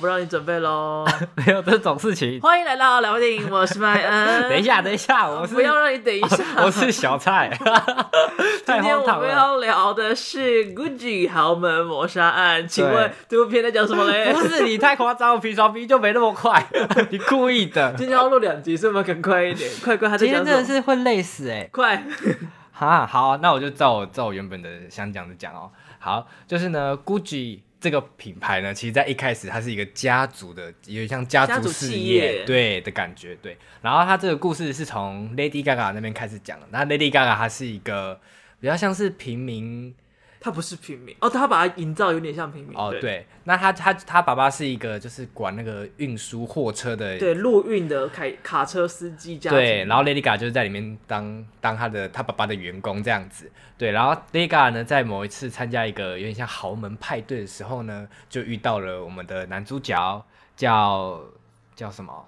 不让你准备喽。没有这种事情。欢迎来到聊电影，我是麦恩。等一下，等一下，我是不要让你等一下，我是小蔡。今天我们要聊的是《Gucci 豪门谋杀案》，请问这部片在讲什么嘞？不是你太夸张，我平常比就没那么快，你故意的。今天要录两集，是不是更快一点？快快，他在讲什么？今天真的是会累死哎、欸！快哈，好，那我就照我照我原本的想讲的讲哦。好，就是呢，Gucci 这个品牌呢，其实在一开始它是一个家族的，有点像家族事业对的感觉，对。然后它这个故事是从 Lady Gaga 那边开始讲的。那 Lady Gaga 她是一个比较像是平民。他不是平民哦，他把他营造有点像平民哦。对，那他他他爸爸是一个就是管那个运输货车的，对，陆运的开卡车司机这样。对，然后 Lady Gaga 就是在里面当当他的他爸爸的员工这样子。对，然后 Lady Gaga 呢，在某一次参加一个有点像豪门派对的时候呢，就遇到了我们的男主角，叫叫什么？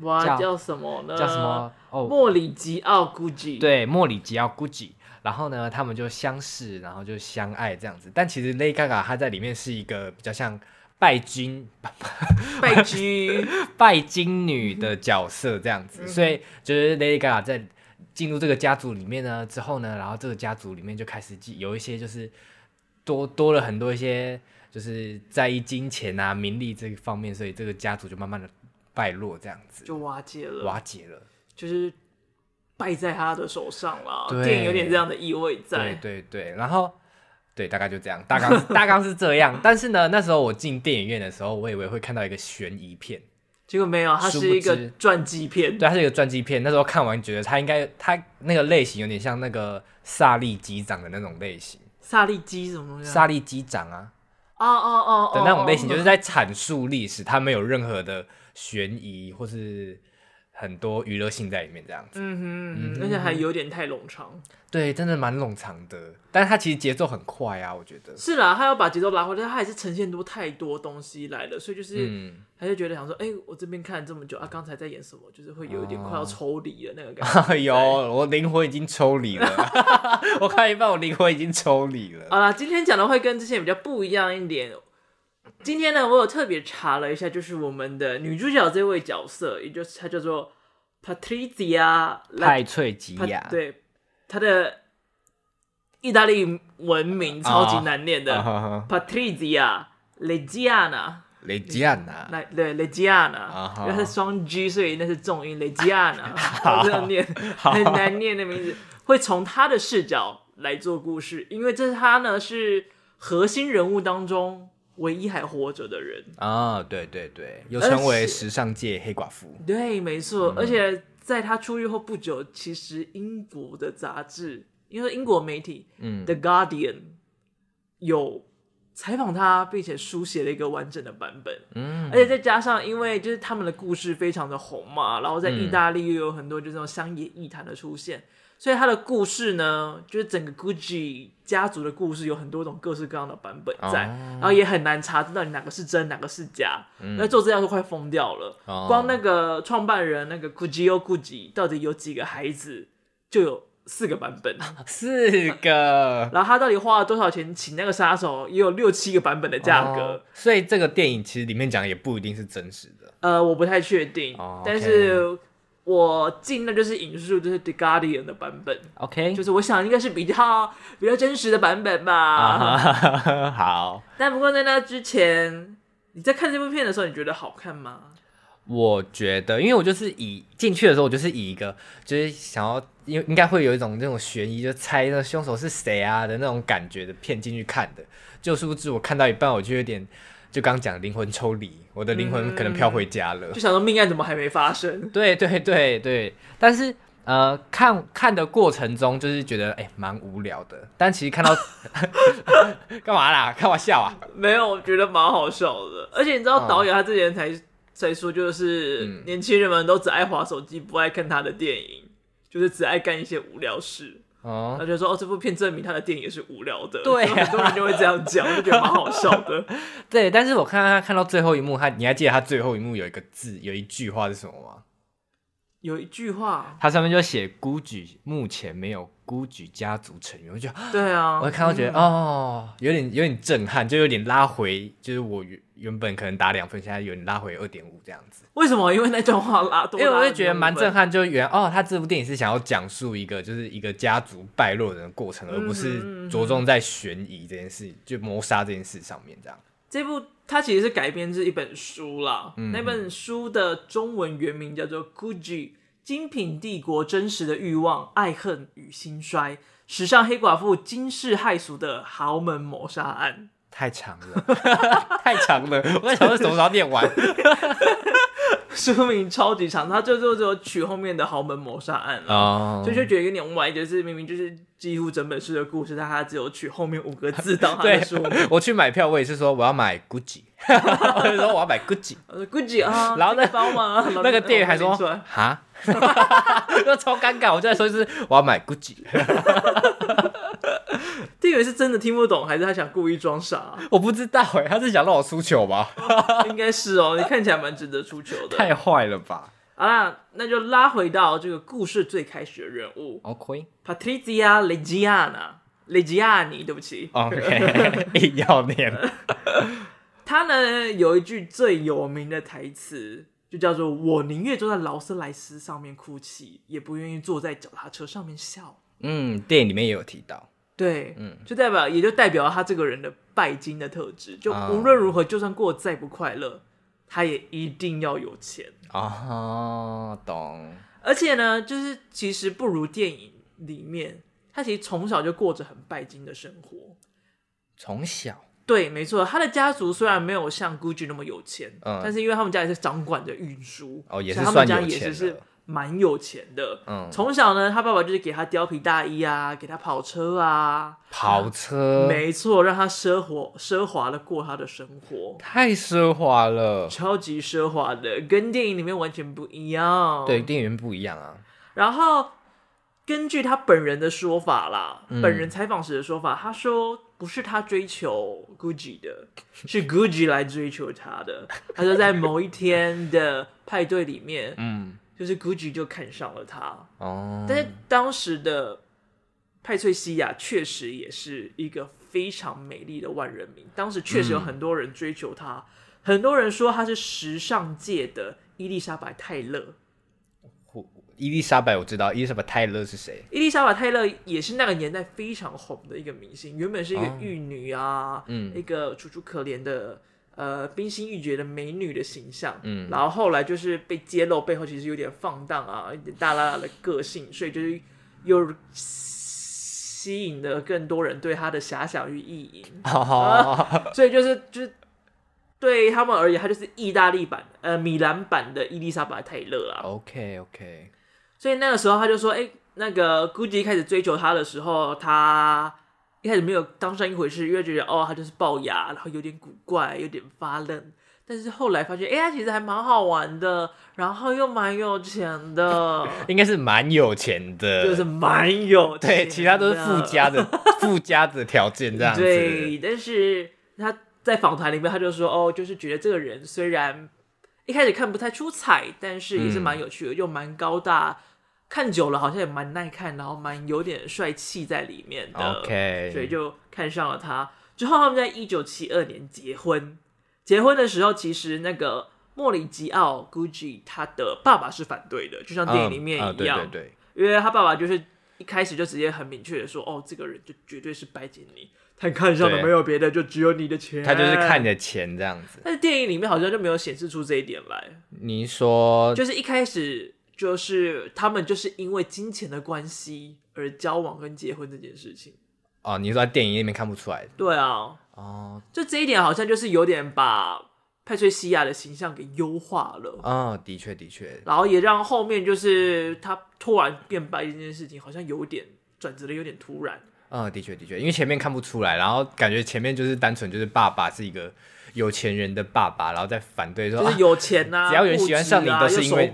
哇，叫，叫什么呢？叫什么？哦，莫里吉奥 Gucci。对，莫里吉奥 Gucci。然后呢，他们就相识，然后就相爱这样子。但其实 Lady Gaga 她在里面是一个比较像拜金、拜金、拜金女的角色这样子。嗯、所以就是 Lady Gaga 在进入这个家族里面呢之后呢，然后这个家族里面就开始有一些就是多多了很多一些就是在意金钱啊、名利这一方面，所以这个家族就慢慢的败落这样子，就瓦解了，瓦解了，就是。败在他的手上了，对电影有点这样的意味在。对对对，然后对，大概就这样，大纲 大纲是这样。但是呢，那时候我进电影院的时候，我以为会看到一个悬疑片，结果没有，它是一个传记片。对，它是一个传记片。那时候看完觉得它应该，它那个类型有点像那个萨利机长的那种类型。萨利机什么东西？萨利机长啊，哦哦哦的那种类型，就是在阐述历史，它没有任何的悬疑或是。很多娱乐性在里面，这样子，嗯哼，嗯，而且还有点太冗长，对，真的蛮冗长的。但是它其实节奏很快啊，我觉得是啦，他要把节奏拉回来，他还是呈现多太多东西来了，所以就是，嗯，还是觉得想说，哎、欸，我这边看了这么久啊，刚才在演什么，就是会有一点快要抽离的那个感觉。哎呦，我灵魂已经抽离了，我看一半，我灵魂已经抽离了。好啦，今天讲的会跟之前比较不一样一点。今天呢，我有特别查了一下，就是我们的女主角这位角色，也就是她叫做 Patrizia 派翠吉亚，对，她的意大利文名超级难念的、oh, Patrizia Reggiana，Reggiana，来对 Reggiana，因为它是双 G，所以那是重音 Reggiana，好这样念很难念的名字，会从她的视角来做故事，因为这是她呢是核心人物当中。唯一还活着的人啊，对对对，又称为时尚界黑寡妇。对，没错。嗯、而且在他出狱后不久，其实英国的杂志，因为英国媒体，嗯，《The Guardian》有采访他，并且书写了一个完整的版本。嗯，而且再加上，因为就是他们的故事非常的红嘛，然后在意大利又有很多就是这种乡野异谈的出现。所以他的故事呢，就是整个 Gucci 家族的故事有很多种各式各样的版本在，哦、然后也很难查知道你哪个是真，哪个是假。那、嗯、做资料都快疯掉了。哦、光那个创办人那个 Guccio Gucci 到底有几个孩子，就有四个版本。四个。然后他到底花了多少钱请那个杀手，也有六七个版本的价格、哦。所以这个电影其实里面讲的也不一定是真实的。呃，我不太确定，但是。我进的就是引述，就是 The Guardian 的版本，OK，就是我想应该是比较比较真实的版本吧。Uh-huh. 好，但不过在那之前，你在看这部片的时候，你觉得好看吗？我觉得，因为我就是以进去的时候，我就是以一个就是想要，应应该会有一种那种悬疑，就猜那凶手是谁啊的那种感觉的片进去看的。就殊不知我看到一半，我就有点。就刚讲灵魂抽离，我的灵魂可能飘回家了。嗯、就想说命案怎么还没发生？对对对对，但是呃，看看的过程中就是觉得哎，蛮、欸、无聊的。但其实看到 干嘛啦？开玩笑啊？没有，我觉得蛮好笑的。而且你知道导演他之前才、嗯、才说，就是年轻人们都只爱划手机，不爱看他的电影，就是只爱干一些无聊事。哦，他就说哦，这部片证明他的电影也是无聊的。对、啊，很多人就会这样讲，我就觉得蛮好笑的。对，但是我看他看到最后一幕，他你还记得他最后一幕有一个字，有一句话是什么吗？有一句话，它上面就写 Gucci 目前没有 Gucci 家族成员，我就对啊，我看到觉得、嗯、哦，有点有点震撼，就有点拉回，就是我原原本可能打两分，现在有点拉回二点五这样子。为什么？因为那段话拉多，因为我会觉得蛮震撼，就原哦，他这部电影是想要讲述一个就是一个家族败落的过程，而不是着重在悬疑这件事，就谋杀这件事上面这样。这部它其实是改编自一本书啦，嗯、那本书的中文原名叫做《Gucci 精品帝国真实的欲望、爱恨与兴衰：时尚黑寡妇惊世骇俗的豪门谋杀案》。太长了，太长了，我在想说什么时候念完。书名超级长，他就就只有取后面的豪门谋杀案了，所以就觉得有点歪，就是明明就是几乎整本书的故事，但他只有取后面五个字当他的 书名。我去买票，我也是说我要买 Gucci，我就说我要买 Gucci，Gucci 啊，然后那包吗？那个店员还说哈，就超尴尬，我就在说是我要买 Gucci。店员是真的听不懂，还是他想故意装傻？啊？我不知道哎，他是想让我出糗吧？应该是哦，你看起来蛮值得出糗的。太坏了吧？好啦，那就拉回到这个故事最开始的人物。OK，Patrizia Reggiani，Reggiani，对不起。OK，硬要念。他呢有一句最有名的台词，就叫做“我宁愿坐在劳斯莱斯上面哭泣，也不愿意坐在脚踏车上面笑。”嗯，电影里面也有提到。对，嗯，就代表，也就代表他这个人的拜金的特质，就无论如何，就算过得再不快乐，他也一定要有钱啊，懂。而且呢，就是其实不如电影里面，他其实从小就过着很拜金的生活。从小，对，没错，他的家族虽然没有像 Gucci 那么有钱，嗯，但是因为他们家也是掌管着运输，哦，也是算有钱的。蛮有钱的，嗯，从小呢，他爸爸就是给他貂皮大衣啊，给他跑车啊，跑车，没错，让他奢华奢华的过他的生活，太奢华了，超级奢华的，跟电影里面完全不一样，对，电影不一样啊。然后根据他本人的说法啦，嗯、本人采访时的说法，他说不是他追求 Gucci 的，是 Gucci 来追求他的。他说在某一天的派对里面，嗯。就是 Gucci 就看上了他哦，但是当时的派翠西亚确实也是一个非常美丽的万人迷，当时确实有很多人追求她，嗯、很多人说她是时尚界的伊丽莎白泰勒。伊丽莎白我知道，伊丽莎白泰勒是谁？伊丽莎白泰勒也是那个年代非常红的一个明星，原本是一个玉女啊，哦、嗯，一个楚楚可怜的。呃，冰心玉洁的美女的形象，嗯，然后后来就是被揭露背后其实有点放荡啊，一点大剌剌的个性，所以就是又吸引了更多人对她的遐想与意淫，啊，所以就是就是对他们而言，她就是意大利版呃米兰版的伊丽莎白泰勒啊。OK OK，所以那个时候他就说，哎，那个 Gucci 开始追求他的时候，他。一开始没有当上一回事，因为觉得哦，他就是龅牙，然后有点古怪，有点发愣。但是后来发现，哎，他其实还蛮好玩的，然后又蛮有钱的，应该是蛮有钱的，就是蛮有。对，其他都是附加的附加的条件这样子。对，但是他在访谈里面他就说，哦，就是觉得这个人虽然一开始看不太出彩，但是也是蛮有趣的，嗯、又蛮高大。看久了好像也蛮耐看，然后蛮有点帅气在里面的，OK，所以就看上了他。之后他们在一九七二年结婚，结婚的时候其实那个莫里吉奥 Gucci 他的爸爸是反对的，就像电影里面一样，嗯嗯、对对对，因为他爸爸就是一开始就直接很明确的说，哦，这个人就绝对是拜金女，他看上的没有别的，就只有你的钱，他就是看你的钱这样子。但是电影里面好像就没有显示出这一点来。你说，就是一开始。就是他们就是因为金钱的关系而交往跟结婚这件事情。哦，你说在电影里面看不出来？对啊，哦，就这一点好像就是有点把佩翠西亚的形象给优化了。啊、哦，的确的确，然后也让后面就是他突然变白这件事情好像有点转折的有点突然。啊、哦，的确的确，因为前面看不出来，然后感觉前面就是单纯就是爸爸是一个。有钱人的爸爸，然后再反对说，就是有钱呐、啊，只要有人喜欢上你，都是因为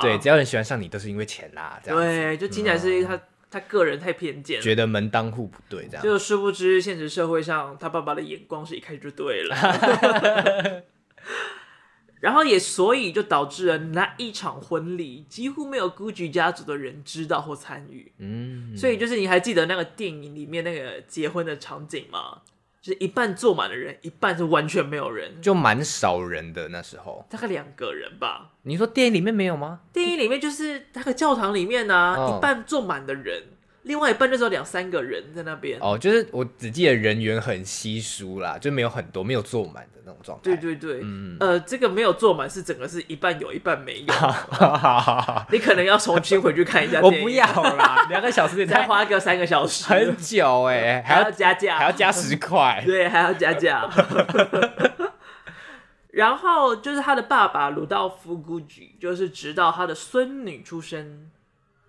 对，只要有人喜欢上你，都是因为钱啦、啊，这样对，就听起来是他、嗯、他个人太偏见，觉得门当户不对，这样，就殊不知现实社会上他爸爸的眼光是一开始就对了。然后也所以就导致了那一场婚礼几乎没有 Gucci 家族的人知道或参与。嗯，所以就是你还记得那个电影里面那个结婚的场景吗？就是一半坐满了人，一半是完全没有人，就蛮少人的那时候，大概两个人吧。你说电影里面没有吗？电影里面就是那个教堂里面呢、啊，oh. 一半坐满的人。另外一半就只有两三个人在那边哦，就是我只记得人员很稀疏啦，就没有很多，没有坐满的那种状态。对对对，嗯，呃，这个没有坐满是整个是一半有一半没有。你可能要重新回去看一下。我不要啦，两个小时你才花个三个小时，很久哎，还要加价，还要加十块，对，还要加价。然后就是他的爸爸鲁道夫·古吉，就是直到他的孙女出生，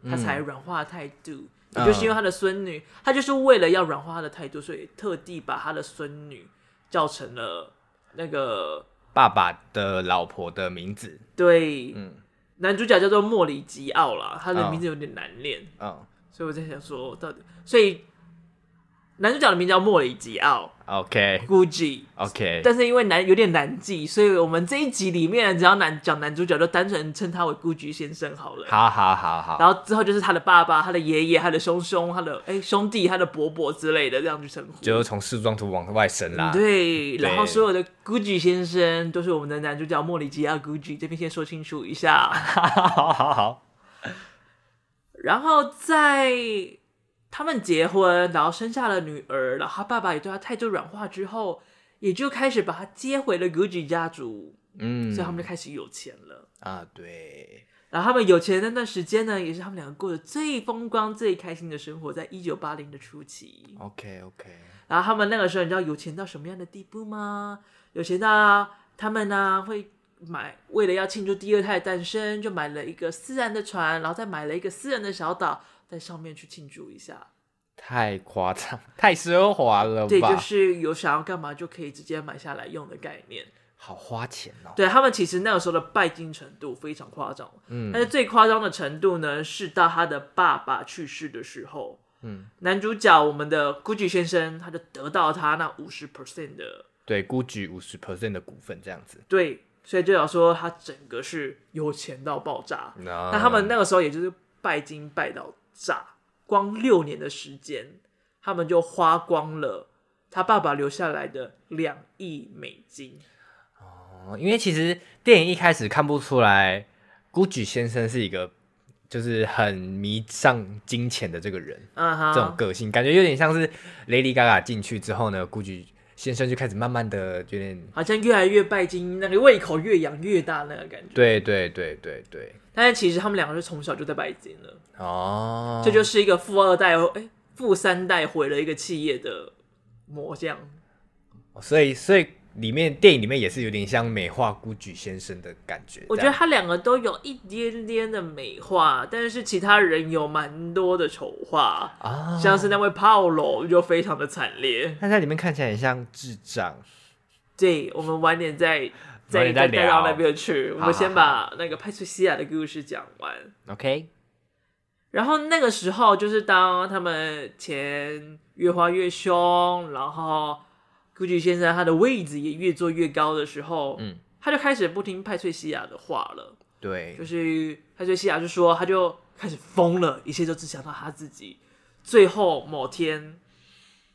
他才软化态度。也就是因为他的孙女，他就是为了要软化他的态度，所以特地把他的孙女叫成了那个爸爸的老婆的名字。对，嗯，男主角叫做莫里吉奥啦，他的名字有点难念，嗯，所以我在想说，到底，所以。男主角的名字叫莫里吉奥，OK，Gucci，OK，但是因为难有点难记，所以我们这一集里面只要男讲男主角，就单纯称他为 Gucci 先生好了。好好好好。然后之后就是他的爸爸、他的爷爷、他的兄兄、他的哎、欸、兄弟、他的伯伯之类的这样去称呼。就是从树状图往外伸啦。对，然后所有的 Gucci 先生都是我们的男主角莫里吉奥 Gucci，这边先说清楚一下。好好好。然后在。他们结婚，然后生下了女儿，然后他爸爸也对他态度软化之后，也就开始把他接回了 Gucci 家族。嗯，所以他们就开始有钱了啊。对，然后他们有钱的那段时间呢，也是他们两个过得最风光、最开心的生活，在一九八零的初期。OK OK。然后他们那个时候，你知道有钱到什么样的地步吗？有钱到他们呢会买，为了要庆祝第二胎诞生，就买了一个私人的船，然后再买了一个私人的小岛。在上面去庆祝一下，太夸张，太奢华了吧？对，就是有想要干嘛就可以直接买下来用的概念，好花钱哦。对，他们其实那个时候的拜金程度非常夸张，嗯，但是最夸张的程度呢，是到他的爸爸去世的时候，嗯，男主角我们的 Gucci 先生他就得到他那五十 percent 的，对，Gucci 五十 percent 的股份这样子，对，所以就要说他整个是有钱到爆炸。那他们那个时候也就是拜金拜到。炸！光六年的时间，他们就花光了他爸爸留下来的两亿美金。哦，因为其实电影一开始看不出来，Gucci 先生是一个就是很迷上金钱的这个人。嗯哼，这种个性感觉有点像是 Lady Gaga 进去之后呢，Gucci 先生就开始慢慢的有点好像越来越拜金，那个胃口越养越大那个感觉。对对对对对。但是其实他们两个是从小就在拜金了。哦，这就是一个富二代，哎、欸，富三代毁了一个企业的模样。所以，所以里面电影里面也是有点像美化 Gucci 先生的感觉。我觉得他两个都有一点点的美化，但是其他人有蛮多的丑化啊，像是那位 Paulo 就非常的惨烈，他在里面看起来很像智障。对，我们晚点再再再带到那边去，我们先把那个派翠西亚的故事讲完。OK。然后那个时候，就是当他们钱越花越凶，然后 Gucci 先生他的位置也越做越高的时候，嗯，他就开始不听派翠西亚的话了。对，就是派翠西亚就说，他就开始疯了，一切都只想到他自己。最后某天，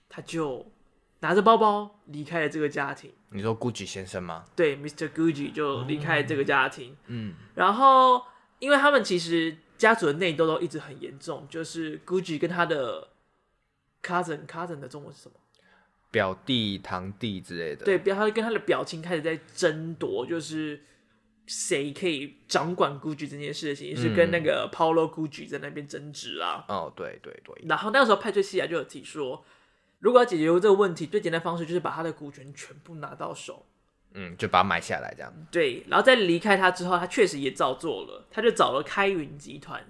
他就拿着包包离开了这个家庭。你说 Gucci 先生吗？对，Mr. Gucci 就离开了这个家庭。嗯，然后因为他们其实。家族的内斗都一直很严重，就是 Gucci 跟他的 cousin cousin 的中文是什么？表弟、堂弟之类的。对，表他跟他的表亲开始在争夺，就是谁可以掌管 Gucci 这件事情，嗯、是跟那个 Paolo Gucci 在那边争执啊。哦，对对对。然后那个时候派翠西亚就有提说，如果要解决这个问题，最简单的方式就是把他的股权全部拿到手。嗯，就把它买下来这样。对，然后在离开他之后，他确实也照做了。他就找了开云集团，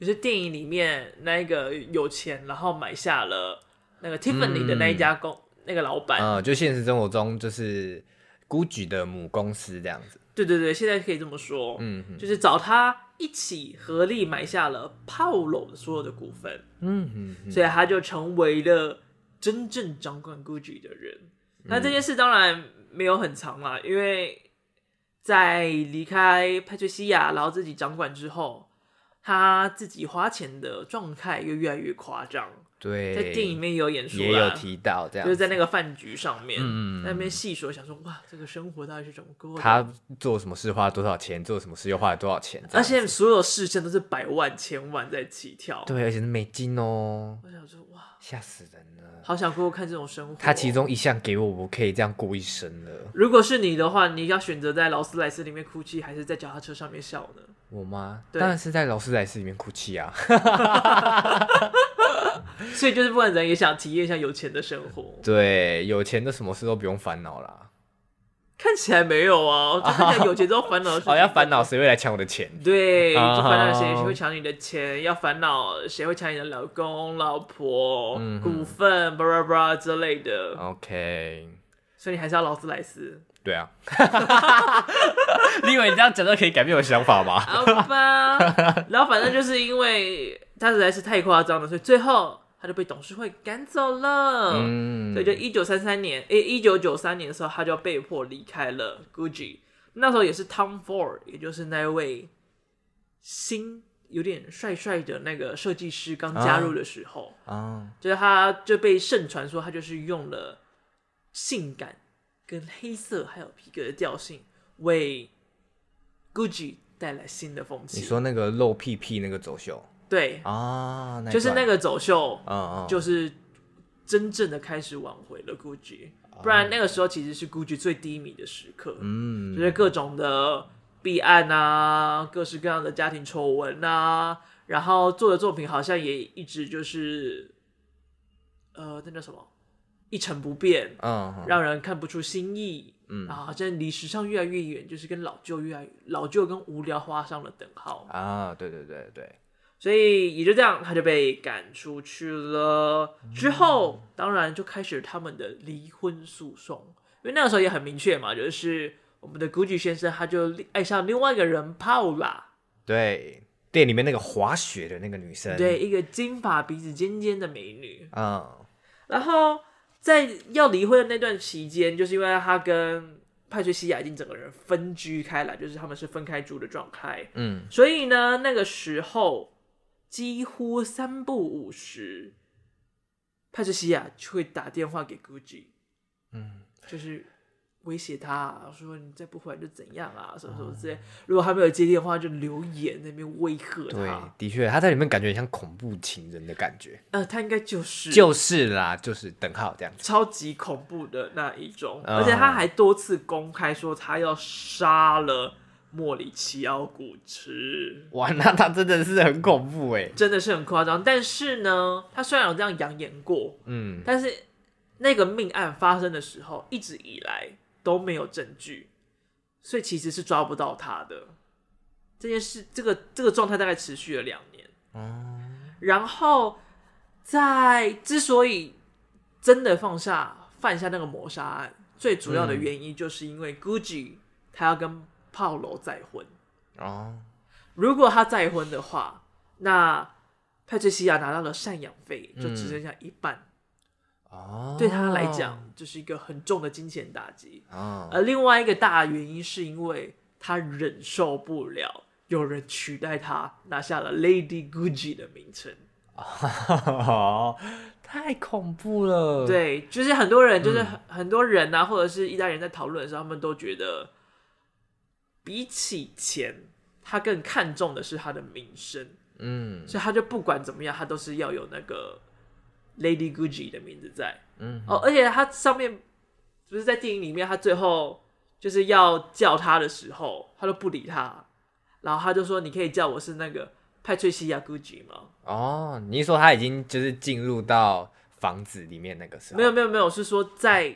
就是电影里面那一个有钱，然后买下了那个 Tiffany 的那一家公、嗯、那个老板。嗯，就现实生活中就是 Gucci 的母公司这样子。对对对，现在可以这么说。嗯哼，就是找他一起合力买下了 Paulo 的所有的股份。嗯哼，所以他就成为了真正掌管 Gucci 的人。那、嗯、这件事当然。没有很长嘛，因为在离开派翠西亚，然后自己掌管之后，他自己花钱的状态又越来越夸张。对，在电影里面有演出，也有提到这样，就是在那个饭局上面，嗯、在那边细说，想说哇，这个生活到底是怎么过的？他做什么事花了多少钱？做什么事又花了多少钱？而且所有事情都是百万、千万在起跳。对，而且是美金哦。我想说哇，吓死人了！好想过过看这种生活。他其中一项给我，我可以这样过一生了。如果是你的话，你要选择在劳斯莱斯里面哭泣，还是在脚踏车上面笑呢？我吗？当然是在劳斯莱斯里面哭泣啊。所以就是不管怎样也想体验一下有钱的生活。对，有钱的什么事都不用烦恼啦。看起来没有啊，我 看起来有钱之后烦恼。哦，要烦恼谁会来抢我的钱？对，就烦恼谁谁会抢你的钱，要烦恼谁会抢你的老公、老婆、嗯、股份、巴拉巴拉之类的。OK。所以你还是要劳斯莱斯。对啊。你以为你这样讲就可以改变我的想法吗？好吧。然后反正就是因为。他实在是太夸张了，所以最后他就被董事会赶走了。嗯，所以就一九三三年，诶，一九九三年的时候，他就被迫离开了 Gucci。那时候也是 Tom Ford，也就是那位新有点帅帅的那个设计师刚加入的时候啊，啊就是他就被盛传说他就是用了性感跟黑色还有皮革的调性为 Gucci 带来新的风气。你说那个露屁屁那个走秀？对。啊，就是那个走秀，就是真正的开始挽回了 Gucci，不然那个时候其实是 Gucci 最低迷的时刻，嗯，就是各种的弊案啊，各式各样的家庭丑闻啊，然后做的作品好像也一直就是，呃，那叫什么？一成不变，嗯，让人看不出新意，嗯，然后好像离时尚越来越远，就是跟老旧越来越老旧跟无聊画上了等号。啊，对对对对。所以也就这样，他就被赶出去了。之后，当然就开始他们的离婚诉讼，因为那个时候也很明确嘛，就是我们的 Gucci 先生他就爱上另外一个人 Paula。对，店里面那个滑雪的那个女生，对，一个金发、鼻子尖尖的美女。嗯。然后在要离婚的那段期间，就是因为他跟派翠西亚已经整个人分居开来，就是他们是分开住的状态。嗯。所以呢，那个时候。几乎三不五时，派翠西亚就会打电话给 Gucci，嗯，就是威胁他说：“你再不回来就怎样啊，什么什么之类。嗯”如果他没有接电话，就留言那边威吓他。对，的确，他在里面感觉像恐怖情人的感觉。呃，他应该就是就是啦，就是等号这样子，超级恐怖的那一种。嗯、而且他还多次公开说他要杀了。莫里奇奥古驰，哇，那他真的是很恐怖哎，真的是很夸张。但是呢，他虽然有这样扬言过，嗯，但是那个命案发生的时候，一直以来都没有证据，所以其实是抓不到他的。这件事，这个这个状态大概持续了两年。嗯，然后在之所以真的放下犯下那个谋杀案，最主要的原因就是因为 Gucci 他要跟炮楼再婚。哦，如果他再婚的话，那派翠西亚拿到了赡养费就只剩下一半。哦，对他来讲这是一个很重的金钱打击。哦。而另外一个大原因是因为他忍受不了有人取代他拿下了 Lady Gucci 的名称。哦，太恐怖了。对，就是很多人，就是很很多人啊，或者是意大利人在讨论的时候，他们都觉得。比起钱，他更看重的是他的名声，嗯，所以他就不管怎么样，他都是要有那个 Lady Gucci 的名字在，嗯，哦，而且他上面不是在电影里面，他最后就是要叫他的时候，他都不理他，然后他就说：“你可以叫我是那个派翠西亚 Gucci 吗？”哦，你说他已经就是进入到房子里面那个时候，没有没有没有，是说在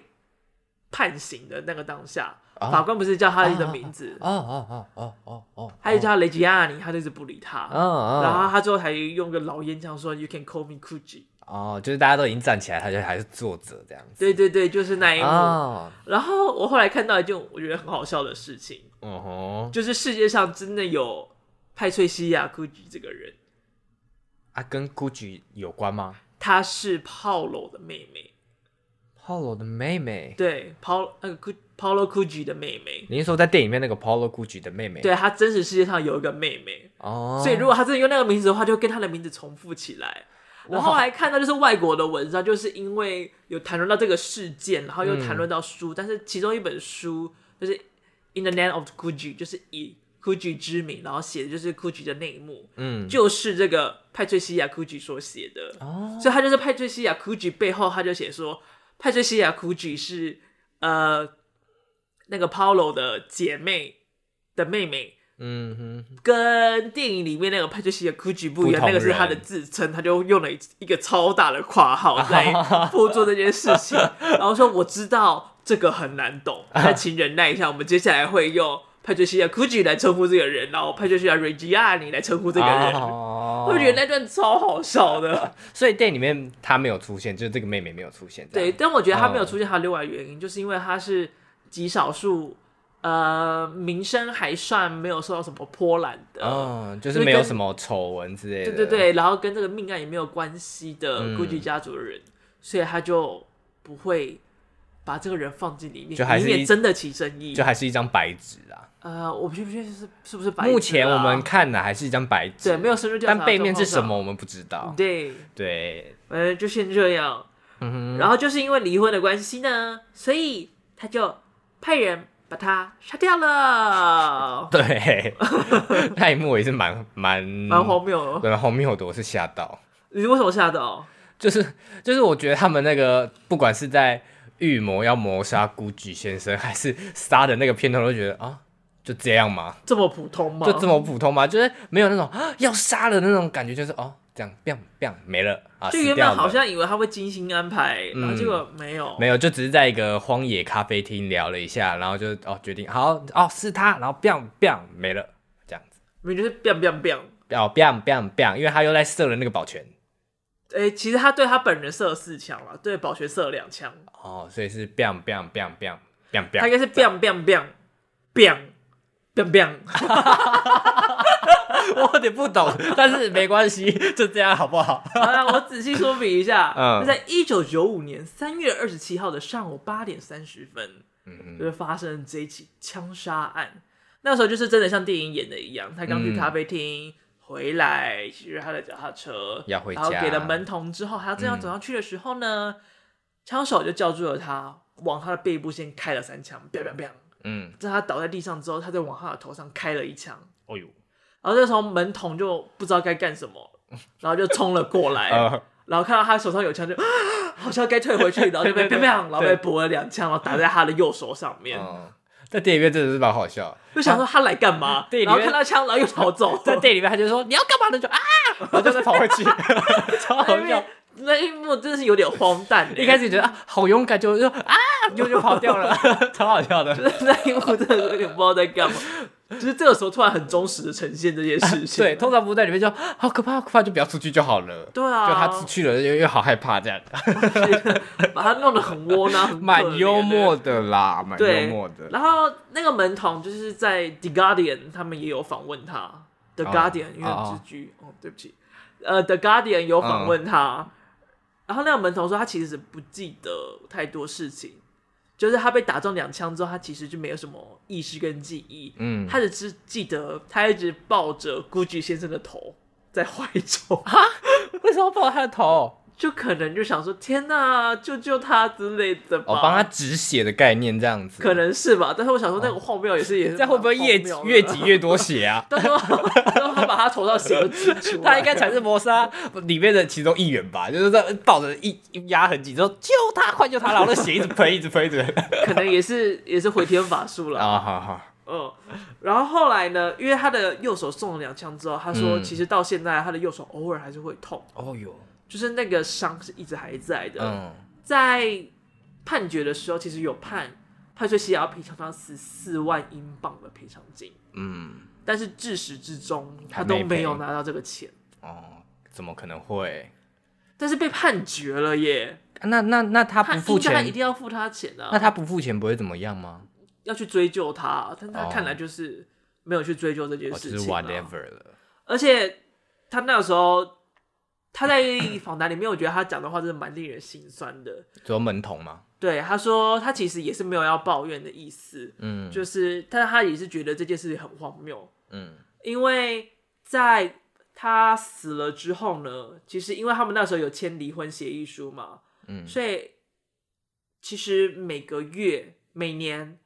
判刑的那个当下。法官不是叫他的名字，哦哦哦哦哦哦，他就叫他雷吉亚尼，他就一直不理他，然后他最后还用个老烟枪说 “You can call me Gucci”，哦，就是大家都已经站起来，他就还是坐着这样子。对对对，就是那一幕。然后我后来看到一件我觉得很好笑的事情，哦就是世界上真的有派翠西亚 Gucci 这个人。啊，跟 Gucci 有关吗？她是 Paolo 的妹妹，Paolo 的妹妹，对，Paolo 那个 Paulo Gucci 的妹妹。你是说在电影里面那个 Paulo Gucci 的妹妹？对，她真实世界上有一个妹妹哦。所以如果她真的用那个名字的话，就跟她的名字重复起来。然后还看到就是外国的文章，就是因为有谈论到这个事件，然后又谈论到书，嗯、但是其中一本书就是《In the Name of Gucci》，就是以 Gucci 之名，然后写的就是 Gucci 的内幕，嗯，就是这个派翠西亚 Gucci 所写的，哦，所以他就是派翠西亚 Gucci 背后，他就写说派翠西亚 Gucci 是呃那个 Paulo 的姐妹的妹妹。嗯哼，跟电影里面那个派翠西亚 Gucci 不一样，那个是他的自称，他就用了一个超大的括号 在辅助这件事情，然后说我知道这个很难懂，但请忍耐一下，我们接下来会用派翠西亚 Gucci 来称呼这个人，然后派翠西亚 Reggiani 来称呼这个人，我觉得那段超好笑的。所以电影里面他没有出现，就是这个妹妹没有出现。对，但我觉得他没有出现，他另外原因就是因为他是极少数。呃，名声还算没有受到什么波澜的，嗯，就是没有什么丑闻之类的，对对对，然后跟这个命案也没有关系的 Gucci 家族的人，嗯，所以他就不会把这个人放进里面，就还是以免真的起争议，就还是一张白纸啊。呃，我不确定是是不是白纸，啊，目前我们看的还是一张白纸，对，没有深入调查，但背面是什么我们不知道。对。对，呃，就先这样，嗯哼，然后就是因为离婚的关系呢，所以他就派人。把他杀掉了。对，那一幕我也是蛮蛮 蛮荒谬的，对，荒谬的，我是吓到。你为什么吓到？就是就是，我觉得他们那个不管是在预谋要谋杀 Gucci 先生，还是杀的那个片头，都觉得啊，就这样吗？这么普通吗？就这么普通吗？就是没有那种要杀的那种感觉，就是哦。这样，biang biang 没了啊！就原本好像以为他会精心安排，嗯、然后结果没有，没有，就只是在一个荒野咖啡厅聊了一下，然后就哦决定好哦是他，然后 biang biang 没了，这样子，明明就是 biang biang biang，哦 biang biang biang，因为他又在射了那个保全，哎、欸，其实他对他本人射了四枪了，对保全射了两枪，哦，所以是 biang biang biang biang biang biang，他应该是 biang biang biang biang biang biang。我有点不懂，但是没关系，就这样好不好？好了，我仔细说明一下。嗯，在一九九五年三月二十七号的上午八点三十分，嗯，就是发生这一起枪杀案。那时候就是真的像电影演的一样，他刚去咖啡厅、嗯、回来，骑着他的脚踏车要回家，然后给了门童之后，还要正要走上去的时候呢，枪、嗯、手就叫住了他，往他的背部先开了三枪，砰砰砰。嗯，在他倒在地上之后，他再往他的头上开了一枪。哦呦！然后这时候门童就不知道该干什么，然后就冲了过来，然后看到他手上有枪，就好像该退回去，然后就被砰砰，然后被补了两枪，然后打在他的右手上面。在电影里面真的是蛮好笑，就想说他来干嘛？然后看到枪，然后又逃走。在电影里面他就说你要干嘛呢？就啊，然后就再跑回去，超好笑。那一幕真的是有点荒诞。一开始觉得啊好勇敢，就就啊就就跑掉了，超好笑的。那一幕真的有点不知道在干嘛。就是这个时候突然很忠实的呈现这件事情，对，通常不在里面就好可怕，好可怕，就不要出去就好了。对啊，就他出去了又又好害怕这样，把他弄得很窝囊，蛮幽默的啦，蛮幽默的。然后那个门童就是在 The Guardian 他们也有访问他，The Guardian 因为很直居哦，对不起，呃，The Guardian 有访问他，然后那个门童说他其实是不记得太多事情。就是他被打中两枪之后，他其实就没有什么意识跟记忆，嗯，他只是记得他一直抱着 Gucci 先生的头在怀中 啊？为什么抱他的头？就可能就想说天哪，救救他之类的吧，哦，帮他止血的概念这样子，可能是吧。但是我想说，那个荒谬也是也是，这样会不会越越挤越多血啊？他头上血都挤出来，他应该才是谋杀里面的其中一员吧？就是在抱着一压很紧，说救他，快救他！然后那血一直喷，一直喷，一直喷。可能也是也是回天法术了啊！好好，嗯。然后后来呢？因为他的右手中了两枪之后，他说其实到现在他的右手偶尔还是会痛。哦哟。就是那个伤是一直还在的，嗯、在判决的时候，其实有判判翠西亚要赔偿他十四万英镑的赔偿金，嗯，但是至始至终他都没有拿到这个钱，哦，怎么可能会？但是被判决了耶，那那那他不付钱，他一定要付他钱啊？那他不付钱不会怎么样吗？要去追究他，但他看来就是没有去追究这件事情，哦，就是 whatever 了。而且他那个时候。他在访 谈里面，我觉得他讲的话真的蛮令人心酸的。做门童吗？对，他说他其实也是没有要抱怨的意思，嗯，就是，但他也是觉得这件事情很荒谬，嗯，因为在他死了之后呢，其实因为他们那时候有签离婚协议书嘛，嗯，所以其实每个月、每年，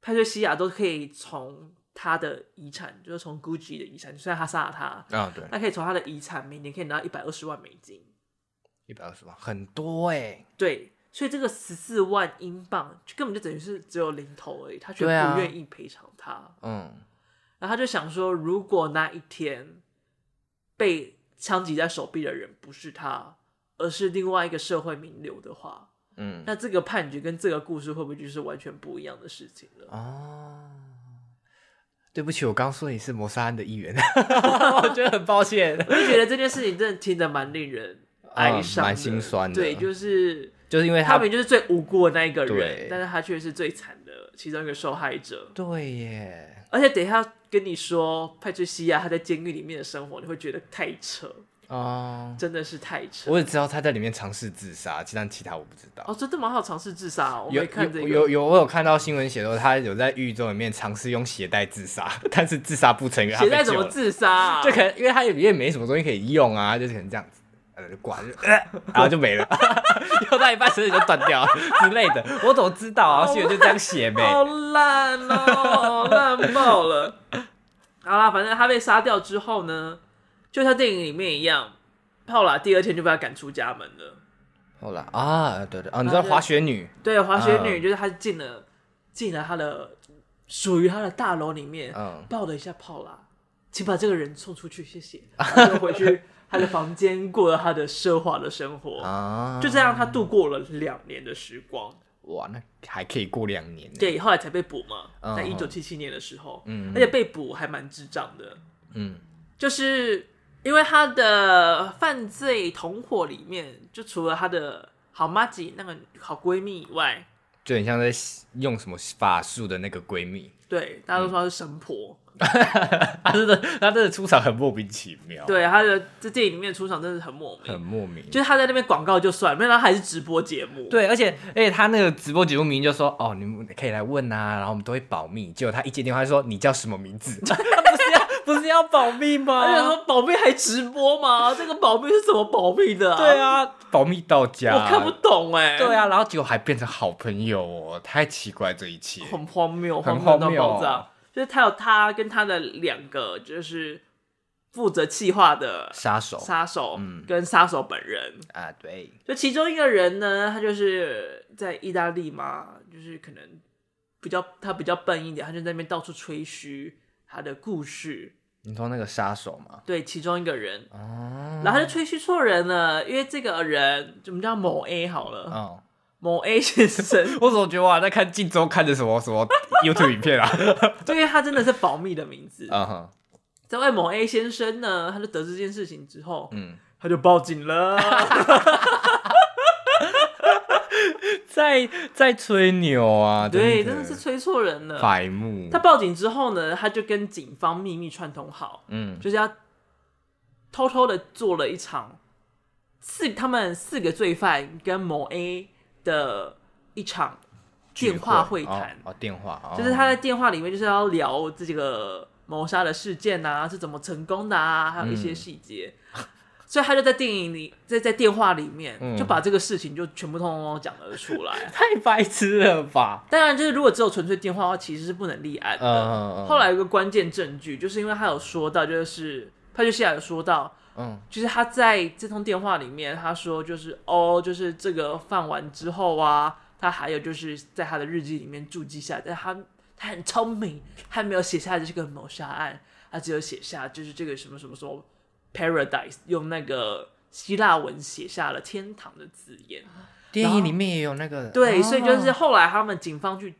派翠西亚都可以从。他的遗产就是从 Gucci 的遗产，虽然他杀了他啊，对，他可以从他的遗产每年可以拿到一百二十万美金，一百二十万很多哎、欸，对，所以这个十四万英镑就根本就等于是只有零头而已，他却不愿意赔偿他，啊、嗯，然后他就想说，如果那一天被枪击在手臂的人不是他，而是另外一个社会名流的话，嗯，那这个判决跟这个故事会不会就是完全不一样的事情了？哦。对不起，我刚说你是谋杀案的一员，我觉得很抱歉。我就觉得这件事情真的听得蛮令人哀伤、蛮、嗯、心酸的。对，就是就是因为他，他们就是最无辜的那一个人，但是他却是最惨的其中一个受害者。对耶，而且等一下跟你说派翠西亚他在监狱里面的生活，你会觉得太扯。哦，真的是太扯！我也知道他在里面尝试自杀，但其他我不知道。哦，真的蛮好尝试自杀，我没看这个。有有，有，我有看到新闻写说他有在狱中里面尝试用鞋带自杀，但是自杀不成。鞋带怎么自杀啊？就可能因为他里面没什么东西可以用啊，就是可能这样子，呃，挂就，然后就没了，用到一半身体就断掉之类的。我怎么知道啊？新闻就这样写呗。好烂哦，烂爆了。好啦，反正他被杀掉之后呢？就像电影里面一样，泡拉第二天就被他赶出家门了。后来啊，对对啊，你知道滑雪女？对，滑雪女就是她进了进了她的属于她的大楼里面，嗯，抱了一下泡拉，请把这个人送出去，谢谢。然后就回去她的房间，过了他的奢华的生活啊。就这样，他度过了两年的时光。哇，那还可以过两年？对，后来才被捕嘛，在一九七七年的时候，嗯，而且被捕还蛮智障的，嗯，就是。因为他的犯罪同伙里面，就除了他的好妈吉那个好闺蜜以外，就很像在用什么法术的那个闺蜜。对，大家都说她是神婆。他真的，他真的出场很莫名其妙。对，他的这电影里面出场真的是很莫名，很莫名。就是他在那边广告就算，没想到还是直播节目。对，而且而且他那个直播节目名就说：“哦，你们可以来问啊，然后我们都会保密。”结果他一接电话就说：“你叫什么名字？” 他不是要不是要保密吗？而且说保密还直播吗？这个保密是怎么保密的啊？对啊，保密到家，我看不懂哎。对啊，然后结果还变成好朋友哦，太奇怪这一切，很荒谬，很荒谬。就是他有他跟他的两个，就是负责企划的杀手，杀手，嗯，跟杀手本人。啊，对，就其中一个人呢，他就是在意大利嘛，就是可能比较他比较笨一点，他就在那边到处吹嘘他的故事。你说那个杀手吗？对，其中一个人。哦，然后他就吹嘘错人了，因为这个人怎么叫某 A 好了，哦。某 A 先生，我怎么觉得我在看《镜周刊》的什么什么 YouTube 影片啊？对，因为他真的是保密的名字。嗯哼，这位某 A 先生呢，他就得知这件事情之后，嗯，他就报警了，在在吹牛啊！对，真的是吹错人了，白目。他报警之后呢，他就跟警方秘密串通好，嗯，就是要偷偷的做了一场四他们四个罪犯跟某 A。的一场电话会谈哦，电话就是他在电话里面就是要聊这个谋杀的事件啊，是怎么成功的啊，还有一些细节，嗯、所以他就在电影里，在在电话里面、嗯、就把这个事情就全部通通讲了出来，太白痴了吧？当然，就是如果只有纯粹电话的话，其实是不能立案的。嗯嗯、后来有一个关键证据，就是因为他有说到，就是派就西亚有说到。嗯，就是他在这通电话里面，他说就是哦，就是这个放完之后啊，他还有就是在他的日记里面注记下，但他他很聪明，他没有写下这个谋杀案，他只有写下就是这个什么什么什么 paradise，用那个希腊文写下了天堂的字眼。电影里面也有那个，对，所以就是后来他们警方去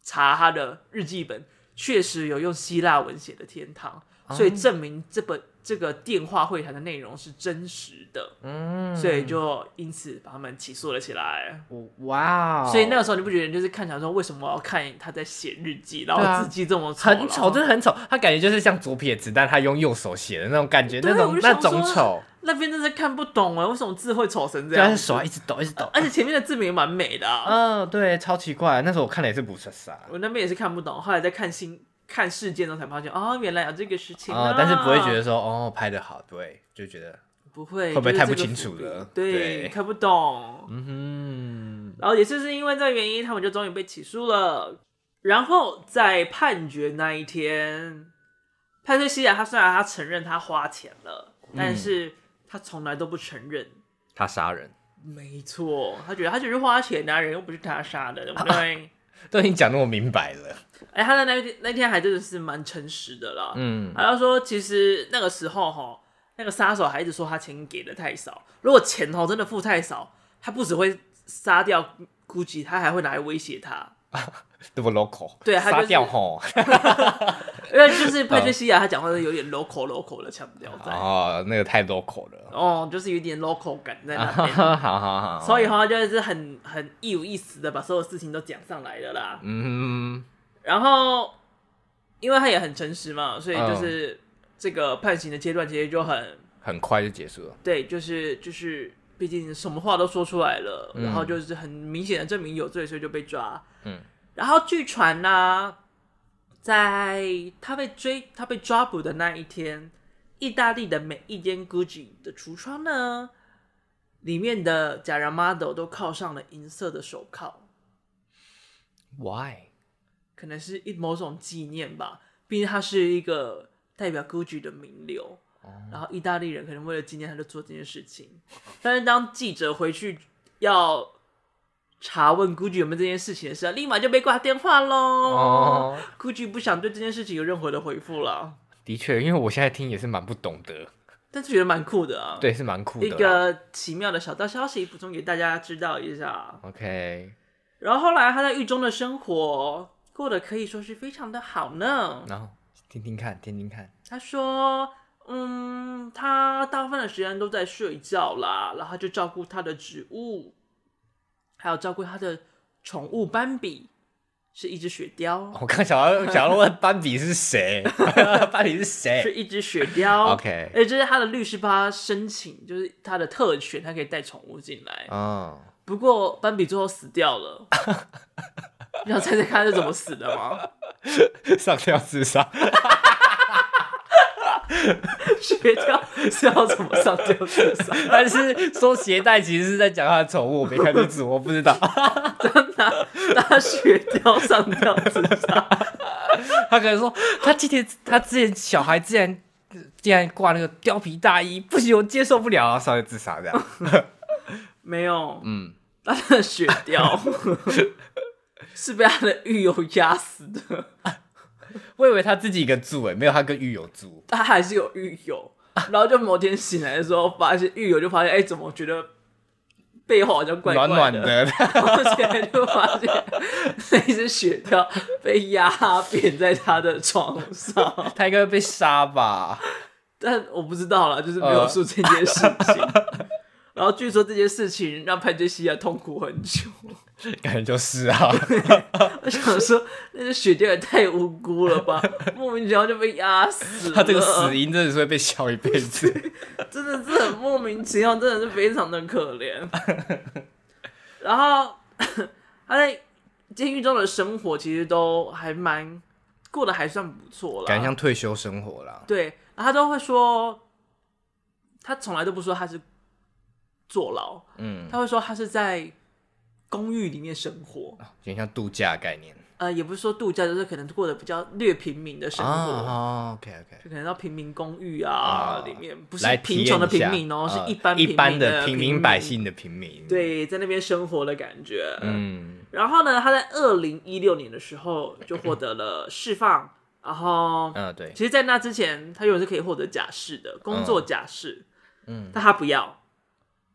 查他的日记本，确实有用希腊文写的天堂。所以证明这本这个电话会谈的内容是真实的，嗯，所以就因此把他们起诉了起来。哇，所以那个时候你不觉得就是看起来说，为什么我要看他在写日记，然后字迹这么丑，很丑，真的很丑，他感觉就是像左撇子，但他用右手写的那种感觉，那种那种丑。那边真的看不懂啊，为什么字会丑成这样？手还一直抖，一直抖，而且前面的字名也蛮美的。嗯，对，超奇怪。那时候我看的也是不傻傻，我那边也是看不懂，后来在看新。看事件中才发现，哦，原来有这个事情啊！哦、但是不会觉得说，哦，拍的好，对，就觉得不会，会不会太不清楚了？对，对看不懂。嗯哼。然后也是是因为这个原因，他们就终于被起诉了。然后在判决那一天，派翠西亚他虽然他承认他花钱了，嗯、但是他从来都不承认他杀人。没错，他觉得他只是花钱啊，人又不是他杀的，对不对？都已经讲那么明白了。哎、欸，他在那天那天还真的是蛮诚实的啦。嗯，还要说，其实那个时候哈，那个杀手还一直说他钱给的太少。如果钱哈真的付太少，他不只会杀掉 Gucci，他还会拿来威胁他。这么 local？对，他、就是、杀掉吼。因为就是派翠西亚，他讲话是有点 local local 的腔调在。哦，那个太 local 了。哦，就是有点 local 感在那边。好好好。所以他，就是很很一五一十的把所有事情都讲上来了啦。嗯。然后，因为他也很诚实嘛，所以就是这个判刑的阶段其实就很很快就结束了。对，就是就是，毕竟什么话都说出来了，嗯、然后就是很明显的证明有罪，所以就被抓。嗯。然后据传呢，在他被追、他被抓捕的那一天，意大利的每一间 Gucci 的橱窗呢，里面的假人 model 都铐上了银色的手铐。Why？可能是一某种纪念吧，毕竟他是一个代表 Gucci 的名流，哦、然后意大利人可能为了纪念他就做这件事情。但是当记者回去要查问 Gucci 有没有这件事情的时候，立马就被挂电话喽。哦，Gucci 不想对这件事情有任何的回复了。的确，因为我现在听也是蛮不懂的，但是觉得蛮酷的啊。对，是蛮酷的。一个奇妙的小道消息补充给大家知道一下。OK。然后后来他在狱中的生活。过得可以说是非常的好呢。然后听听看，听听看。他说：“嗯，他大部分的时间都在睡觉啦，然后就照顾他的植物，还有照顾他的宠物斑比，是一只雪貂。我刚想要想要问斑比是谁？斑比是谁？是一只雪貂。OK，而且这是他的律师帮他申请，就是他的特权，他可以带宠物进来。嗯，不过斑比最后死掉了。”你想猜猜看是怎么死的吗？上吊自杀。雪貂是要怎么上吊自杀？但是说鞋带其实是在讲他的宠物，我没看清楚，我不知道。真的拿，拿雪貂上吊自杀？他可能说他今天他之前小孩竟然竟然挂那个貂皮大衣，不行，我接受不了啊，上吊自杀这样。没有，嗯，他的雪貂。是被他的狱友压死的，我以为他自己一个住诶，没有他跟狱友住，他还是有狱友。然后就某天醒来的时候，发现狱友就发现，哎、欸，怎么觉得背后好像怪怪的？暖暖的，而且就发现那只雪貂被压扁在他的床上，他应该会被杀吧？但我不知道啦，就是没有说这件事情。呃然后据说这件事情让派杰西亚痛苦很久，感觉就是啊。我想说，那个雪貂也太无辜了吧，莫名其妙就被压死了。他这个死因真的是会被笑一辈子，真的是很莫名其妙，真的是非常的可怜。然后他在监狱中的生活其实都还蛮过得还算不错了，感觉像退休生活啦。对，然后他都会说，他从来都不说他是。坐牢，嗯，他会说他是在公寓里面生活，有点像度假概念。呃，也不是说度假，就是可能过得比较略平民的生活。哦，OK OK，就可能到平民公寓啊里面，不是贫穷的平民哦，是一般一般的平民。百姓的平民。对，在那边生活的感觉。嗯，然后呢，他在二零一六年的时候就获得了释放，然后，嗯，对，其实，在那之前，他原本是可以获得假释的工作假释，嗯，但他不要。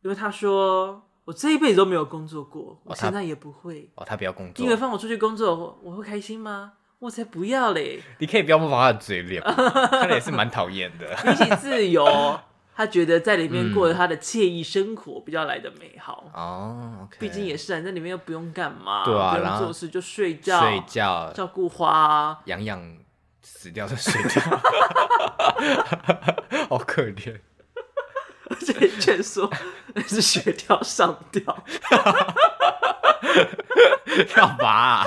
因为他说，我这一辈子都没有工作过，我现在也不会。哦，他不要工作，因为放我出去工作，我会开心吗？我才不要嘞！你可以不要模仿他的嘴脸，看来也是蛮讨厌的。比起自由，他觉得在里面过着他的惬意生活比较来的美好。哦，毕竟也是啊在里面又不用干嘛，对啊，不用做事就睡觉、睡觉、照顾花，养养死掉的睡觉，好可怜。而且劝说 是雪条上吊，干嘛、啊？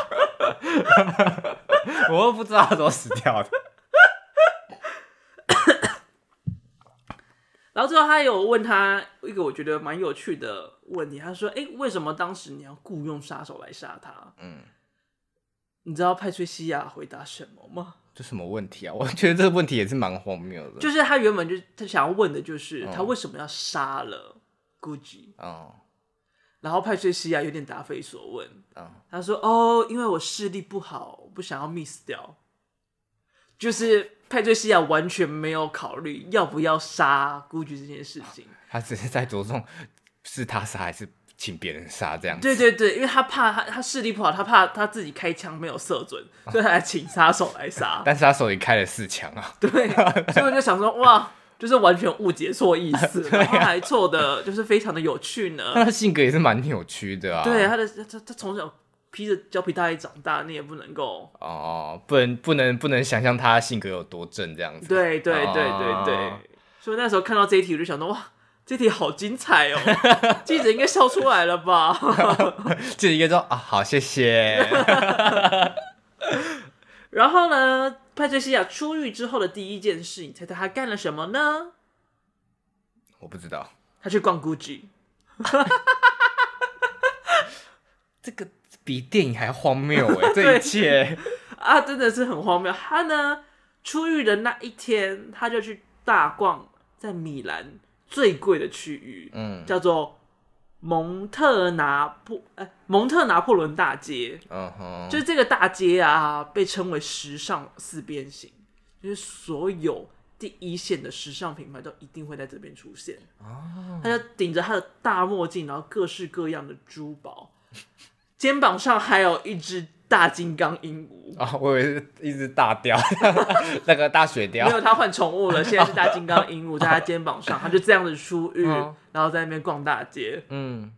我又不知道他怎么死掉的。然后最后他有问他一个我觉得蛮有趣的问题，他说：“哎，为什么当时你要雇佣杀手来杀他？”嗯，你知道派翠西亚回答什么吗？这什么问题啊？我觉得这个问题也是蛮荒谬的。就是他原本就他想要问的就是他为什么要杀了 Gucci？哦，然后派翠西亚有点答非所问。嗯，他说：“哦，因为我视力不好，不想要 miss 掉。”就是派翠西亚完全没有考虑要不要杀 Gucci 这件事情，他只是在着重是他杀还是请别人杀这样子。对对对，因为他怕他他视力不好，他怕他自己开枪没有射准，所以他还请杀手来杀。但是他手里开了四枪啊。对，所以我就想说，哇，就是完全误解错意思，然后还错的就是非常的有趣呢。他的性格也是蛮扭曲的啊。对，他的他他从小。披着胶皮大衣长大，你也不能够哦，不能不能不能想象他性格有多正这样子。对对对对对，哦、所以那时候看到这一题，我就想到哇，这题好精彩哦！记者应该笑出来了吧？记者应该说啊，好，谢谢。然后呢，派翠西亚出狱之后的第一件事，你猜猜他干了什么呢？我不知道。他去逛 Gucci。这个。比电影还荒谬哎！这一切啊，真的是很荒谬。他呢，出狱的那一天，他就去大逛在米兰最贵的区域，嗯，叫做蒙特拿破哎、欸，蒙特拿破仑大街。嗯哼，就是这个大街啊，被称为时尚四边形，就是所有第一线的时尚品牌都一定会在这边出现。哦，他就顶着他的大墨镜，然后各式各样的珠宝。肩膀上还有一只大金刚鹦鹉啊！我以为是一只大雕，那个大雪雕。没有，他换宠物了，现在是大金刚鹦鹉在他肩膀上，他就这样子出狱，嗯、然后在那边逛大街。嗯，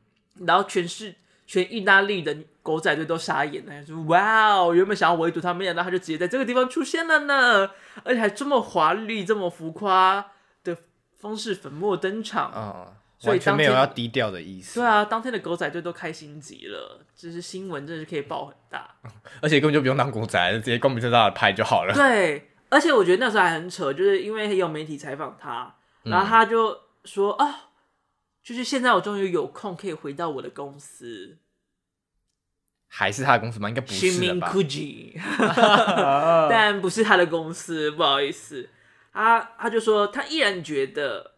然后全是全意大利的狗仔队都傻眼了，说：“哇哦！原本想要围堵他，没想到他就直接在这个地方出现了呢，而且还这么华丽、这么浮夸的方式粉墨登场。嗯”完全没有要低调的意思。对啊，当天的狗仔队都开心极了，就是新闻真的是可以报很大，而且根本就不用当狗仔，直接光明正大的拍就好了。对，而且我觉得那时候还很扯，就是因为有媒体采访他，然后他就说啊、嗯哦，就是现在我终于有空可以回到我的公司，还是他的公司吗？应该不是吧 但不是他的公司，不好意思。他他就说他依然觉得。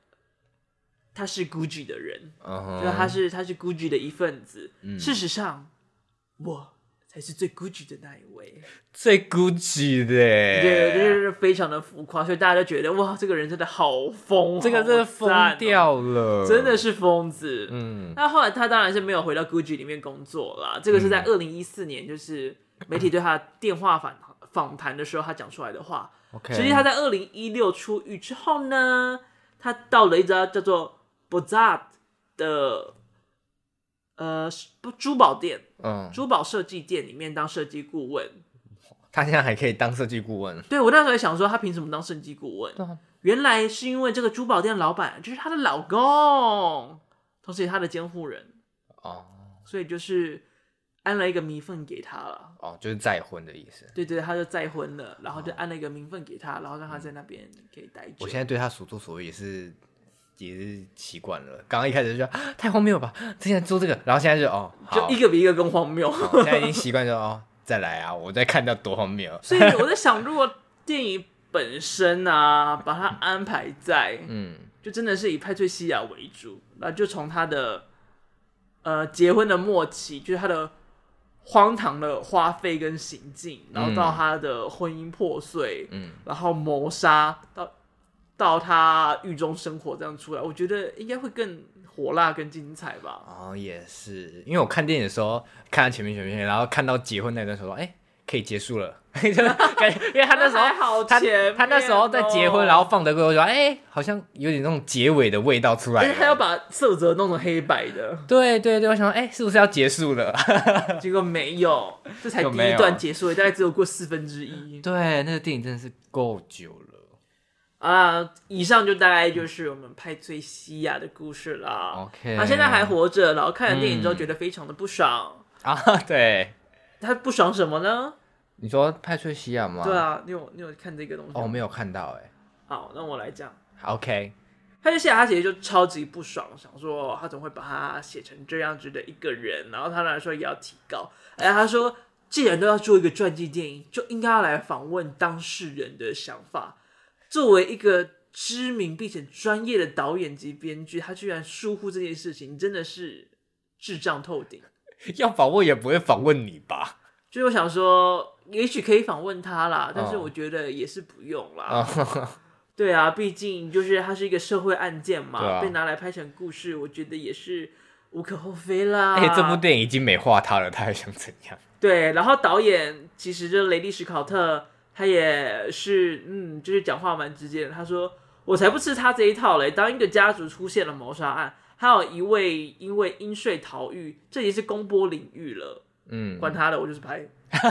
他是 Gucci 的人，uh huh. 就他是他是 Gucci 的一份子。嗯、事实上，我才是最 Gucci 的那一位，最 Gucci 的，对，就是非常的浮夸，所以大家都觉得哇，这个人真的好疯，这个真的疯掉了，真的是疯子。嗯，那后来他当然是没有回到 Gucci 里面工作啦。这个是在二零一四年，就是媒体对他电话访访谈的时候，他讲出来的话。OK，实际他在二零一六出狱之后呢，他到了一家叫做。Bozat 的呃不珠宝店，嗯，珠宝设计店里面当设计顾问，他现在还可以当设计顾问。对，我那时候也想说，他凭什么当设计顾问？啊、原来是因为这个珠宝店老板就是他的老公，同时也是他的监护人哦，所以就是安了一个名分给他了。哦，就是再婚的意思。对，对对，他就再婚了，然后就安了一个名分给他，然后让他在那边可以待。我现在对他所作所为也是。也是习惯了，刚刚一开始就说太荒谬了吧，之前做这个，然后现在就哦，就一个比一个更荒谬。现在已经习惯说哦，再来啊，我再看到多荒谬。所以我在想，如果电影本身啊，把它安排在，嗯，就真的是以派翠西亚为主，那就从他的呃结婚的末期，就是他的荒唐的花费跟行径，然后到他的婚姻破碎，嗯，然后谋杀到。到他狱中生活这样出来，我觉得应该会更火辣、更精彩吧。哦，也是，因为我看电影的时候看到前面前面，然后看到结婚那段时候，哎、欸，可以结束了，就 感觉，因为他那时候好他前他那时候在结婚，然后放的歌，我就说，哎，好像有点那种结尾的味道出来了。他要把色泽弄成黑白的。对对对，我想说，哎，是不是要结束了？结果没有，这才第一段结束，大概只有过四分之一。对，那个电影真的是够久了。啊，以上就大概就是我们派翠西亚的故事了。OK，他现在还活着，然后看了电影之后觉得非常的不爽啊，对。他不爽什么呢？你说派翠西亚吗？对啊，你有你有看这个东西？哦，没有看到哎。好，那我来讲。OK，派翠西亚他其实就超级不爽，想说他怎么会把他写成这样子的一个人，然后他来说也要提高。哎，他说既然都要做一个传记电影，就应该要来访问当事人的想法。作为一个知名并且专业的导演及编剧，他居然疏忽这件事情，真的是智障透顶。要访问也不会访问你吧？所以我想说，也许可以访问他啦，但是我觉得也是不用啦。Oh. 对啊，毕竟就是它是一个社会案件嘛，啊、被拿来拍成故事，我觉得也是无可厚非啦。而且这部电影已经美化他了，他还想怎样？对，然后导演其实就是雷利·史考特，他也是嗯，就是讲话蛮直接的。他说：“我才不吃他这一套嘞！当一个家族出现了谋杀案。”还有一位因为因税逃狱，这已经是公播领域了。嗯，管他的，我就是拍，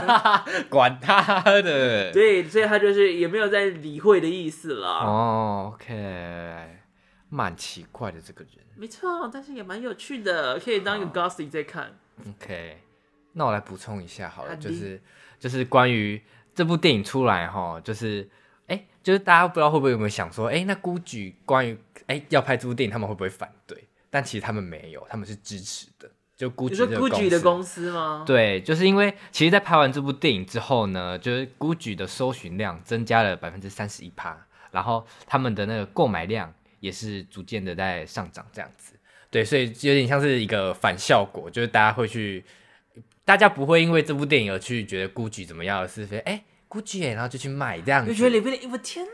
管他的。对，所以他就是也没有在理会的意思了。哦，OK，蛮奇怪的这个人。没错，但是也蛮有趣的，可以当一个 gossip 在看。OK，那我来补充一下好了，就是就是关于这部电影出来哈，就是哎，就是大家不知道会不会有没有想说，哎，那 Gucci 关于哎要拍这部电影，他们会不会反对？但其实他们没有，他们是支持的。就 Gucci 的公司吗？对，就是因为其实，在拍完这部电影之后呢，就是 Gucci 的搜寻量增加了百分之三十一趴，然后他们的那个购买量也是逐渐的在上涨，这样子。对，所以有点像是一个反效果，就是大家会去，大家不会因为这部电影而去觉得 Gucci 怎么样，而是说，哎，Gucci，然后就去买这样子。就觉得里面的衣服，天哪！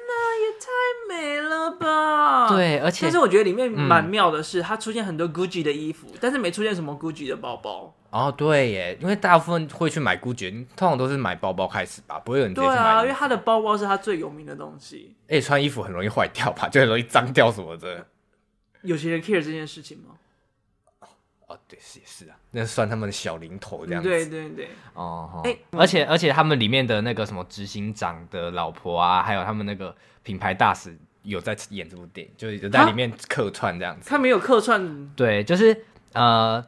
太美了吧！对，而且但是我觉得里面蛮妙的是，它出现很多 Gucci 的衣服，嗯、但是没出现什么 Gucci 的包包。哦，对耶，因为大部分会去买 Gucci，通常都是买包包开始吧，不会有人直接去买。对啊，因为他的包包是他最有名的东西。哎，穿衣服很容易坏掉吧？就很容易脏掉什么的。有些人 care 这件事情吗？哦，对，是也是啊，那算他们的小零头这样子。对对对。哦，哎，而且而且他们里面的那个什么执行长的老婆啊，还有他们那个。品牌大使有在演这部电影，就是有在里面客串这样子。他没有客串，对，就是呃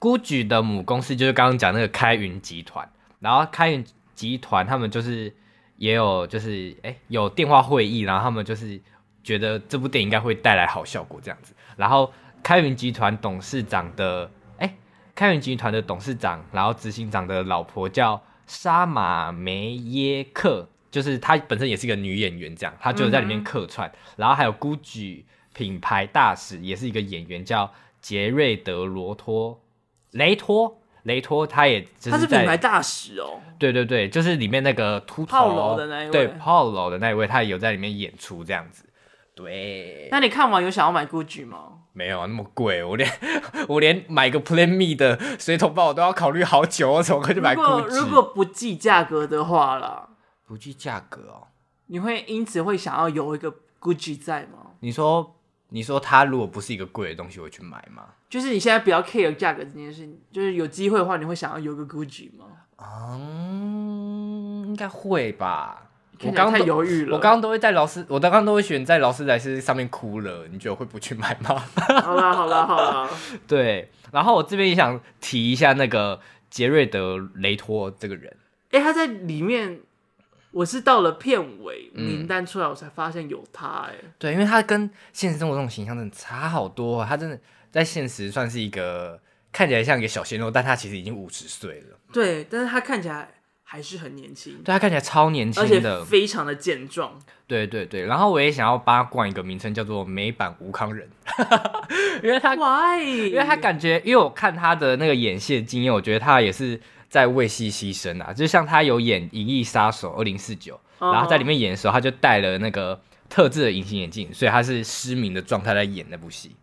，GUCCI 的母公司就是刚刚讲那个开云集团，然后开云集团他们就是也有就是哎、欸、有电话会议，然后他们就是觉得这部电影应该会带来好效果这样子。然后开云集团董事长的开源集团的董事长，然后执行长的老婆叫沙马梅耶克。就是她本身也是一个女演员，这样她就在里面客串，嗯、然后还有 GUCCI 品牌大使也是一个演员，叫杰瑞德罗托。雷托？雷托，他也他是品牌大使哦，对对对，就是里面那个秃头。的那一位，对 Paolo 的那一位，他也有在里面演出这样子。对，那你看完有想要买 GUCCI 吗？没有啊，那么贵，我连 我连买个 Plan Me 的水桶包我都要考虑好久，我怎么可以去买 GUCCI？如果不计价格的话啦。不计价格哦，你会因此会想要有一个 Gucci 在吗？你说，你说它如果不是一个贵的东西，会去买吗？就是你现在不要 care 价格这件事，就是有机会的话，你会想要有个 Gucci 吗？嗯，应该会吧。我刚刚太犹豫了，我刚刚都会在劳斯，我刚刚都会选在劳斯莱斯上面哭了。你觉得会不去买吗？好啦，好啦，好啦。对，然后我这边也想提一下那个杰瑞德雷托这个人。哎、欸，他在里面。我是到了片尾名单出来，我才发现有他哎、欸。对，因为他跟现实生活这种形象真的差好多啊。他真的在现实算是一个看起来像一个小鲜肉，但他其实已经五十岁了。对，但是他看起来还是很年轻。对，他看起来超年轻的，而且非常的健壮。对对对，然后我也想要帮他冠一个名称，叫做美版吴康仁，因为他，Why? 因为他感觉，因为我看他的那个演戏的经验，我觉得他也是。在为戏牺牲啊，就像他有演《银翼杀手二零四九》，然后在里面演的时候，他就戴了那个特制的隐形眼镜，所以他是失明的状态在演那部戏。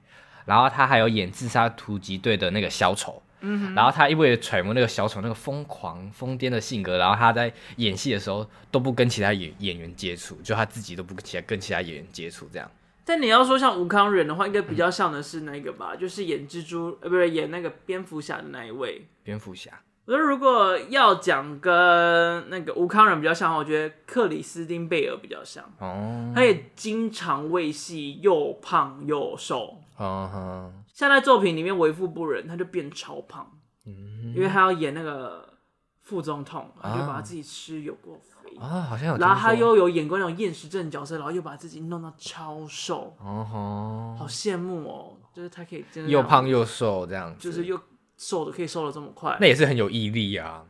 然后他还有演《自杀突击队》的那个小丑，嗯，然后他因为揣摩那个小丑那个疯狂疯癫的性格，然后他在演戏的时候都不跟其他演演员接触，就他自己都不跟其他跟其他演员接触这样。但你要说像吴康仁的话，应该比较像的是那个吧，嗯、就是演蜘蛛呃，不是演那个蝙蝠侠的那一位。蝙蝠侠。我觉得如果要讲跟那个吴康仁比较像，我觉得克里斯汀贝尔比较像。哦。他也经常为戏又胖又瘦。哦。像在作品里面为富不仁，他就变超胖。嗯。因为他要演那个副总统，他就把自己吃有过肥。啊，好像有。然后他又有演过那种厌食症角色，然后又把自己弄到超瘦。哦。好羡慕哦，就是他可以真的又胖又瘦这样子。就是又。瘦的可以瘦的这么快，那也是很有毅力啊！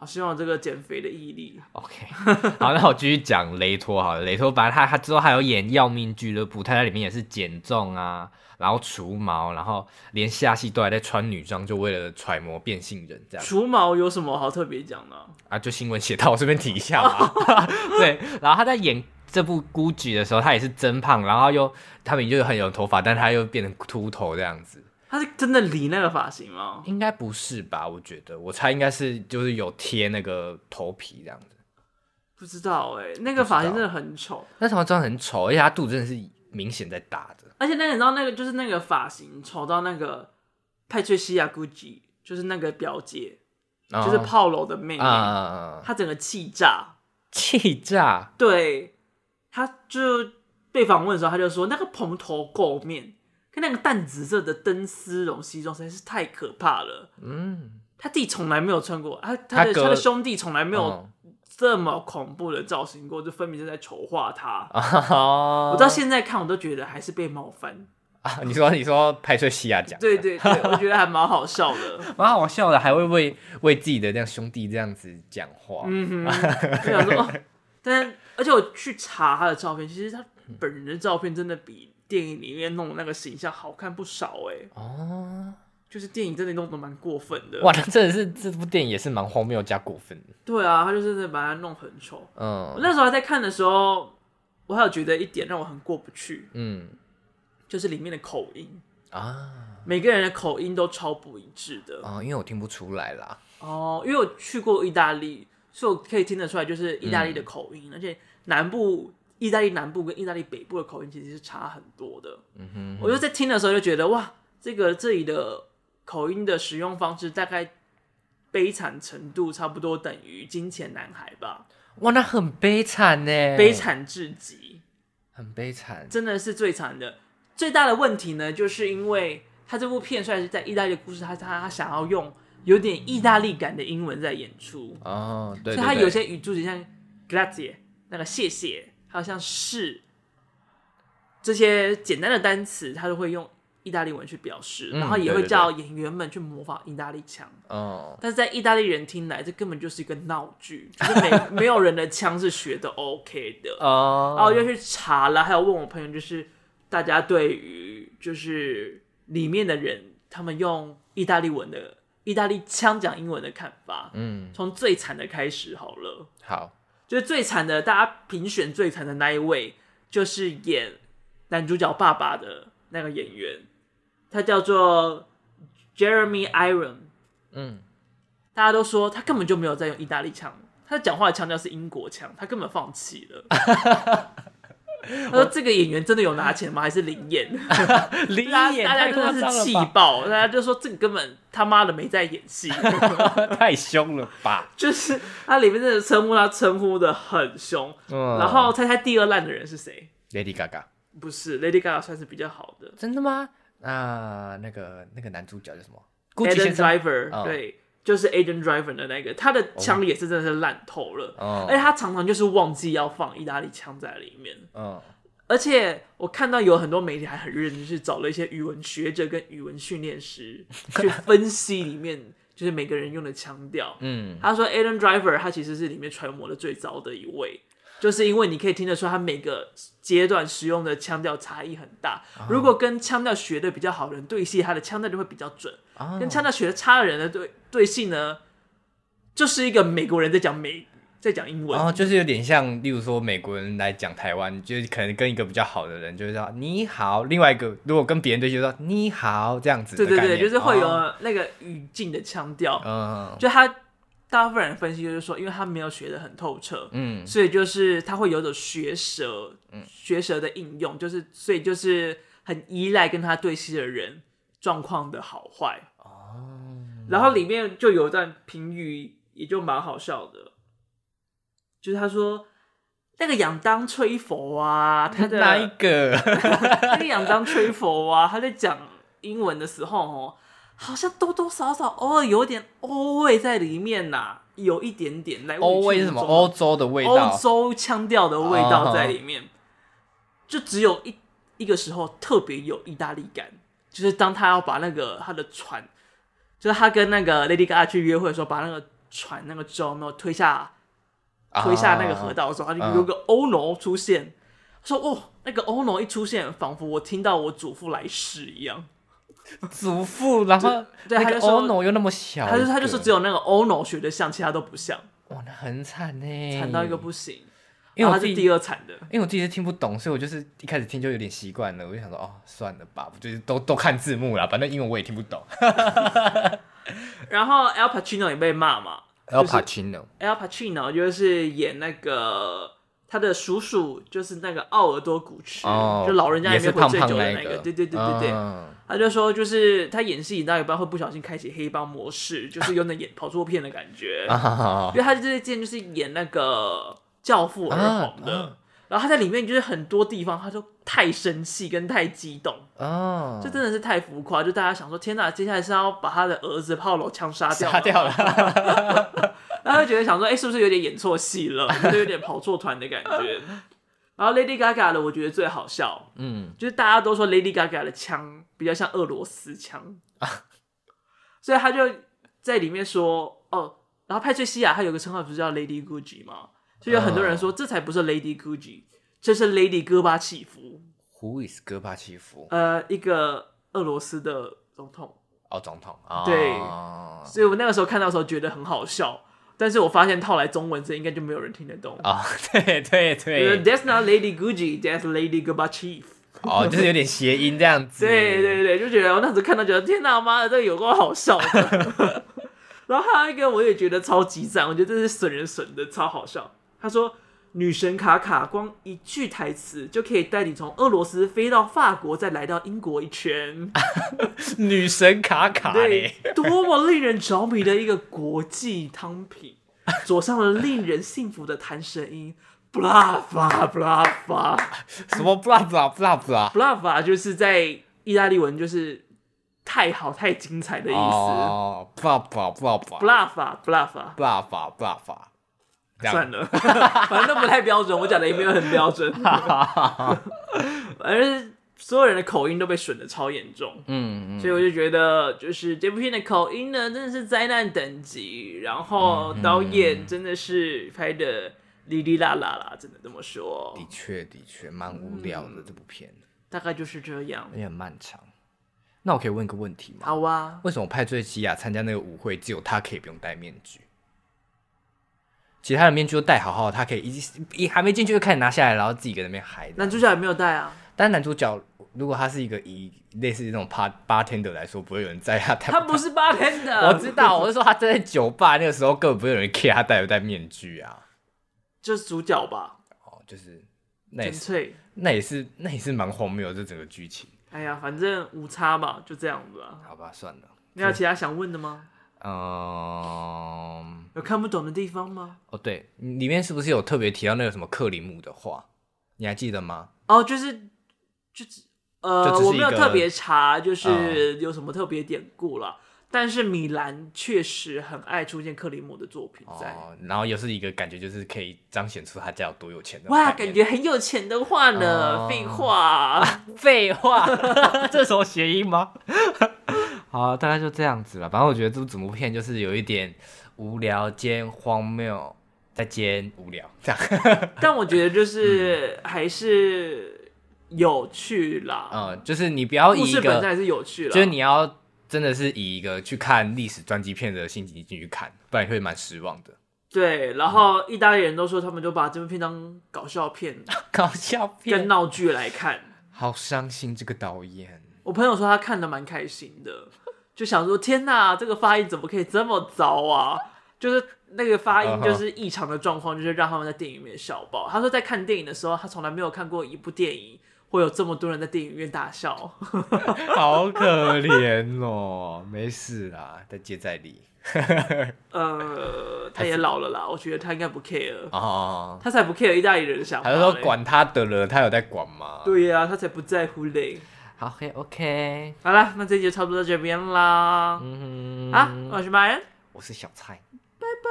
好，希望这个减肥的毅力。OK，好，那我继续讲雷托好了。雷托，本来他他之后还有演《要命俱乐部》，他在里面也是减重啊，然后除毛，然后连下戏都还在穿女装，就为了揣摩变性人这样。除毛有什么好特别讲的？啊，就新闻写到，我这边提一下嘛。对，然后他在演这部《孤举》的时候，他也是增胖，然后又他们就很有头发，但他又变成秃头这样子。他是真的理那个发型吗？应该不是吧？我觉得，我猜应该是就是有贴那个头皮这样子。不知道哎、欸，那个发型真的很丑。那头发真的很丑，而且他肚子真的是明显在大的。而且那你知道那个就是那个发型丑到那个派翠西亚·古吉，就是那个表姐，哦、就是炮楼的妹妹，她、嗯、整个气炸，气炸。对，她就被访问的时候，她就说那个蓬头垢面。那个淡紫色的灯丝绒西装实在是太可怕了。嗯，他弟从来没有穿过，他他的他，他的兄弟从来没有这么恐怖的造型过，就分明是在丑化他。哦、我到现在看，我都觉得还是被冒犯啊！你说，你说派翠西亚讲，对对对，我觉得还蛮好笑的，蛮好笑的，还会为为自己的这样兄弟这样子讲话。嗯哼，我想说，但而且我去查他的照片，其实他本人的照片真的比。电影里面弄的那个形象好看不少哎、欸、哦，就是电影真的弄得蛮过分的。哇，那真的是这部电影也是蛮荒谬加过分的。对啊，他就是在把它弄很丑。嗯，我那时候还在看的时候，我还有觉得一点让我很过不去。嗯，就是里面的口音啊，每个人的口音都超不一致的。哦，因为我听不出来啦。哦，因为我去过意大利，所以我可以听得出来，就是意大利的口音，嗯、而且南部。意大利南部跟意大利北部的口音其实是差很多的。嗯哼，我就在听的时候就觉得，哇，这个这里的口音的使用方式大概悲惨程度差不多等于《金钱男孩》吧。哇，那很悲惨呢，悲惨至极，很悲惨，真的是最惨的。最大的问题呢，就是因为他这部片虽然是在意大利的故事，他他他想要用有点意大利感的英文在演出哦，对，对，对，所以他有些语助词像 grazie 那个谢谢。好像是这些简单的单词，他都会用意大利文去表示，嗯、然后也会叫演员们去模仿意大利腔。哦，但是在意大利人听来，这根本就是一个闹剧，就是没 没有人的腔是学的 OK 的。哦，然后我就去查了，还有问我朋友，就是大家对于就是里面的人，他们用意大利文的意大利腔讲英文的看法。嗯，从最惨的开始好了。好。就是最惨的，大家评选最惨的那一位，就是演男主角爸爸的那个演员，他叫做 Jeremy Iron。嗯，大家都说他根本就没有在用意大利腔，他讲话的腔调是英国腔，他根本放弃了。他说：“这个演员真的有拿钱吗？还是零演？零演，大家真的是气爆！大家就说这个根本他妈的没在演戏，太凶了吧！就是他里面真的称呼他称呼的很凶。嗯、然后猜猜第二烂的人是谁？Lady Gaga？不是，Lady Gaga 算是比较好的。真的吗？啊，那个那个男主角叫什么？Adam Driver、嗯。对，就是 aden Driver 的那个，他的枪也是真的是烂透了。嗯、而且他常常就是忘记要放意大利枪在里面。嗯。而且我看到有很多媒体还很认真，去找了一些语文学者跟语文训练师 去分析里面就是每个人用的腔调。嗯，他说 aden Driver 他其实是里面揣摩的最糟的一位，就是因为你可以听得出他每个阶段使用的腔调差异很大。如果跟腔调学的比较好的人对戏，他的腔调就会比较准；跟腔调学的差的人的对对戏呢，就是一个美国人在讲美。在讲英文，然后就是有点像，例如说美国人来讲台湾，就是可能跟一个比较好的人，就是说你好；另外一个如果跟别人对，就说你好这样子。对对对，就是会有那个语境的腔调。嗯，就他大部分人分析就是说，因为他没有学的很透彻，嗯，所以就是他会有种学舌，嗯，学舌的应用，就是所以就是很依赖跟他对戏的人状况的好坏。哦，然后里面就有一段评语，也就蛮好笑的。就是他说那个仰当吹佛啊，他的哪一个？那个仰当吹佛啊，他在讲英文的时候哦，好像多多少少偶尔有点欧味在里面呐、啊，有一点点来欧味是什么？欧洲的味道，欧洲腔调的味道在里面。Oh. 就只有一一个时候特别有意大利感，就是当他要把那个他的船，就是他跟那个 Lady Gaga 去约会的时候，把那个船那个舟没有推下。推下那个河道的时候，他就有个欧诺出现，嗯、说：“哦，那个欧诺一出现，仿佛我听到我祖父来世一样。” 祖父，然后对，他就欧诺又那么小，他就他就说只有那个欧诺学的像，其他都不像。哇，那很惨呢，惨到一个不行。因为他是第二惨的，因为我自己是听不懂，所以我就是一开始听就有点习惯了。我就想说，哦，算了吧，就是都都看字幕啦，反正英文我也听不懂。然后 Al Pacino 也被骂嘛。Al Pacino，Al Pacino 就是演那个他的叔叔，就是那个奥尔多古驰，oh, 就老人家里面会醉酒的那个。那个、对对对对对，uh. 他就说，就是他演戏演到一半会不小心开启黑帮模式，就是有点演跑错片的感觉。Uh. 因为他这一件就是演那个教父而红的。Uh. Uh. 然后他在里面就是很多地方，他就太生气跟太激动，哦，这真的是太浮夸。就大家想说，天哪，接下来是要把他的儿子炮楼枪杀掉，杀掉了。然后就觉得想说，哎，是不是有点演错戏了？就有点跑错团的感觉。然后 Lady Gaga 的，我觉得最好笑，嗯，就是大家都说 Lady Gaga 的枪比较像俄罗斯枪，所以他就在里面说，哦，然后派翠西亚他有个称号不是叫 Lady Gucci 吗？就有很多人说，这才不是 Lady Gucci，这是 Lady 戈巴契夫。Who is 戈巴契夫？呃，一个俄罗斯的总统。哦，总统。对。所以我那个时候看到的时候觉得很好笑，但是我发现套来中文这应该就没有人听得懂。啊，对对对。That's not Lady Gucci, that's Lady gaba chief。哦，就是有点谐音这样子。对对对，就觉得我那时候看到觉得天哪，妈的，这个有够好笑的。然后还有一个我也觉得超级赞，我觉得这是损人损的，超好笑。他说：“女神卡卡光一句台词就可以带你从俄罗斯飞到法国，再来到英国一圈。”女神卡卡，对，多么令人着迷的一个国际汤品，佐上了令人幸福的弹舌音，布拉法布拉法，什么布拉法布拉法布拉法，就是在意大利文就是太好太精彩的意思。哦，布拉法布拉法布拉法布拉法布拉法布拉法。算了，反正都不太标准，我讲的也没有很标准。反正所有人的口音都被损的超严重，嗯，嗯，所以我就觉得，就是这部片的口音呢，真的是灾难等级。然后导演真的是拍的哩哩啦啦啦，真的这么说。的确，的确蛮无聊的、嗯、这部片，大概就是这样，也很漫长。那我可以问一个问题吗？好啊，为什么派翠西亚参加那个舞会，只有他可以不用戴面具？其他的面具都戴好好，他可以一一还没进去就开始拿下来，然后自己在那边嗨。男主角也没有戴啊。但男主角如果他是一个以类似这种 bar bartender 来说，不会有人在他。他不是 bartender，我知道，我是说他站在酒吧那个时候，根本不会有人 care 他戴不戴面具啊。就是主角吧？哦，就是那也是那也是那也是蛮荒谬的这整个剧情。哎呀，反正无差嘛，就这样子啊。好吧，算了。你有其他想问的吗？嗯，有看不懂的地方吗？哦，对，里面是不是有特别提到那个什么克里姆的话？你还记得吗？哦，就是，就是，呃，我没有特别查，就是有什么特别典故了。嗯、但是米兰确实很爱出现克里姆的作品在，哦，然后又是一个感觉，就是可以彰显出他家有多有钱的。哇，感觉很有钱的话呢？废、哦、话，废话，这是什么谐音吗？好，大概就这样子了。反正我觉得这部整部片就是有一点无聊兼荒谬，再兼无聊这样。但我觉得就是还是有趣啦。嗯，就是你不要以一个故事本身还是有趣啦，就是你要真的是以一个去看历史传记片的心情进去看，不然你会蛮失望的。对，然后意大利人都说他们就把这部片当搞笑片、搞笑片跟闹剧来看。好伤心，这个导演。我朋友说他看的蛮开心的，就想说天哪，这个发音怎么可以这么糟啊？就是那个发音就是异常的状况，就是让他们在电影里面笑爆。他说在看电影的时候，他从来没有看过一部电影会有这么多人在电影院大笑，好可怜哦。没事啦，再接再厉。呃，他也老了啦，我觉得他应该不 care 哦，他才不 care 意大利人想法。还是说管他的了，他有在管吗？对呀、啊，他才不在乎嘞。好，OK OK，好了，那这集就差不多到这边啦。嗯哼，啊，我是 Ryan，我是小蔡，拜拜，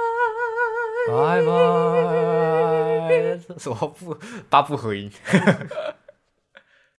拜拜，什么不八不合音。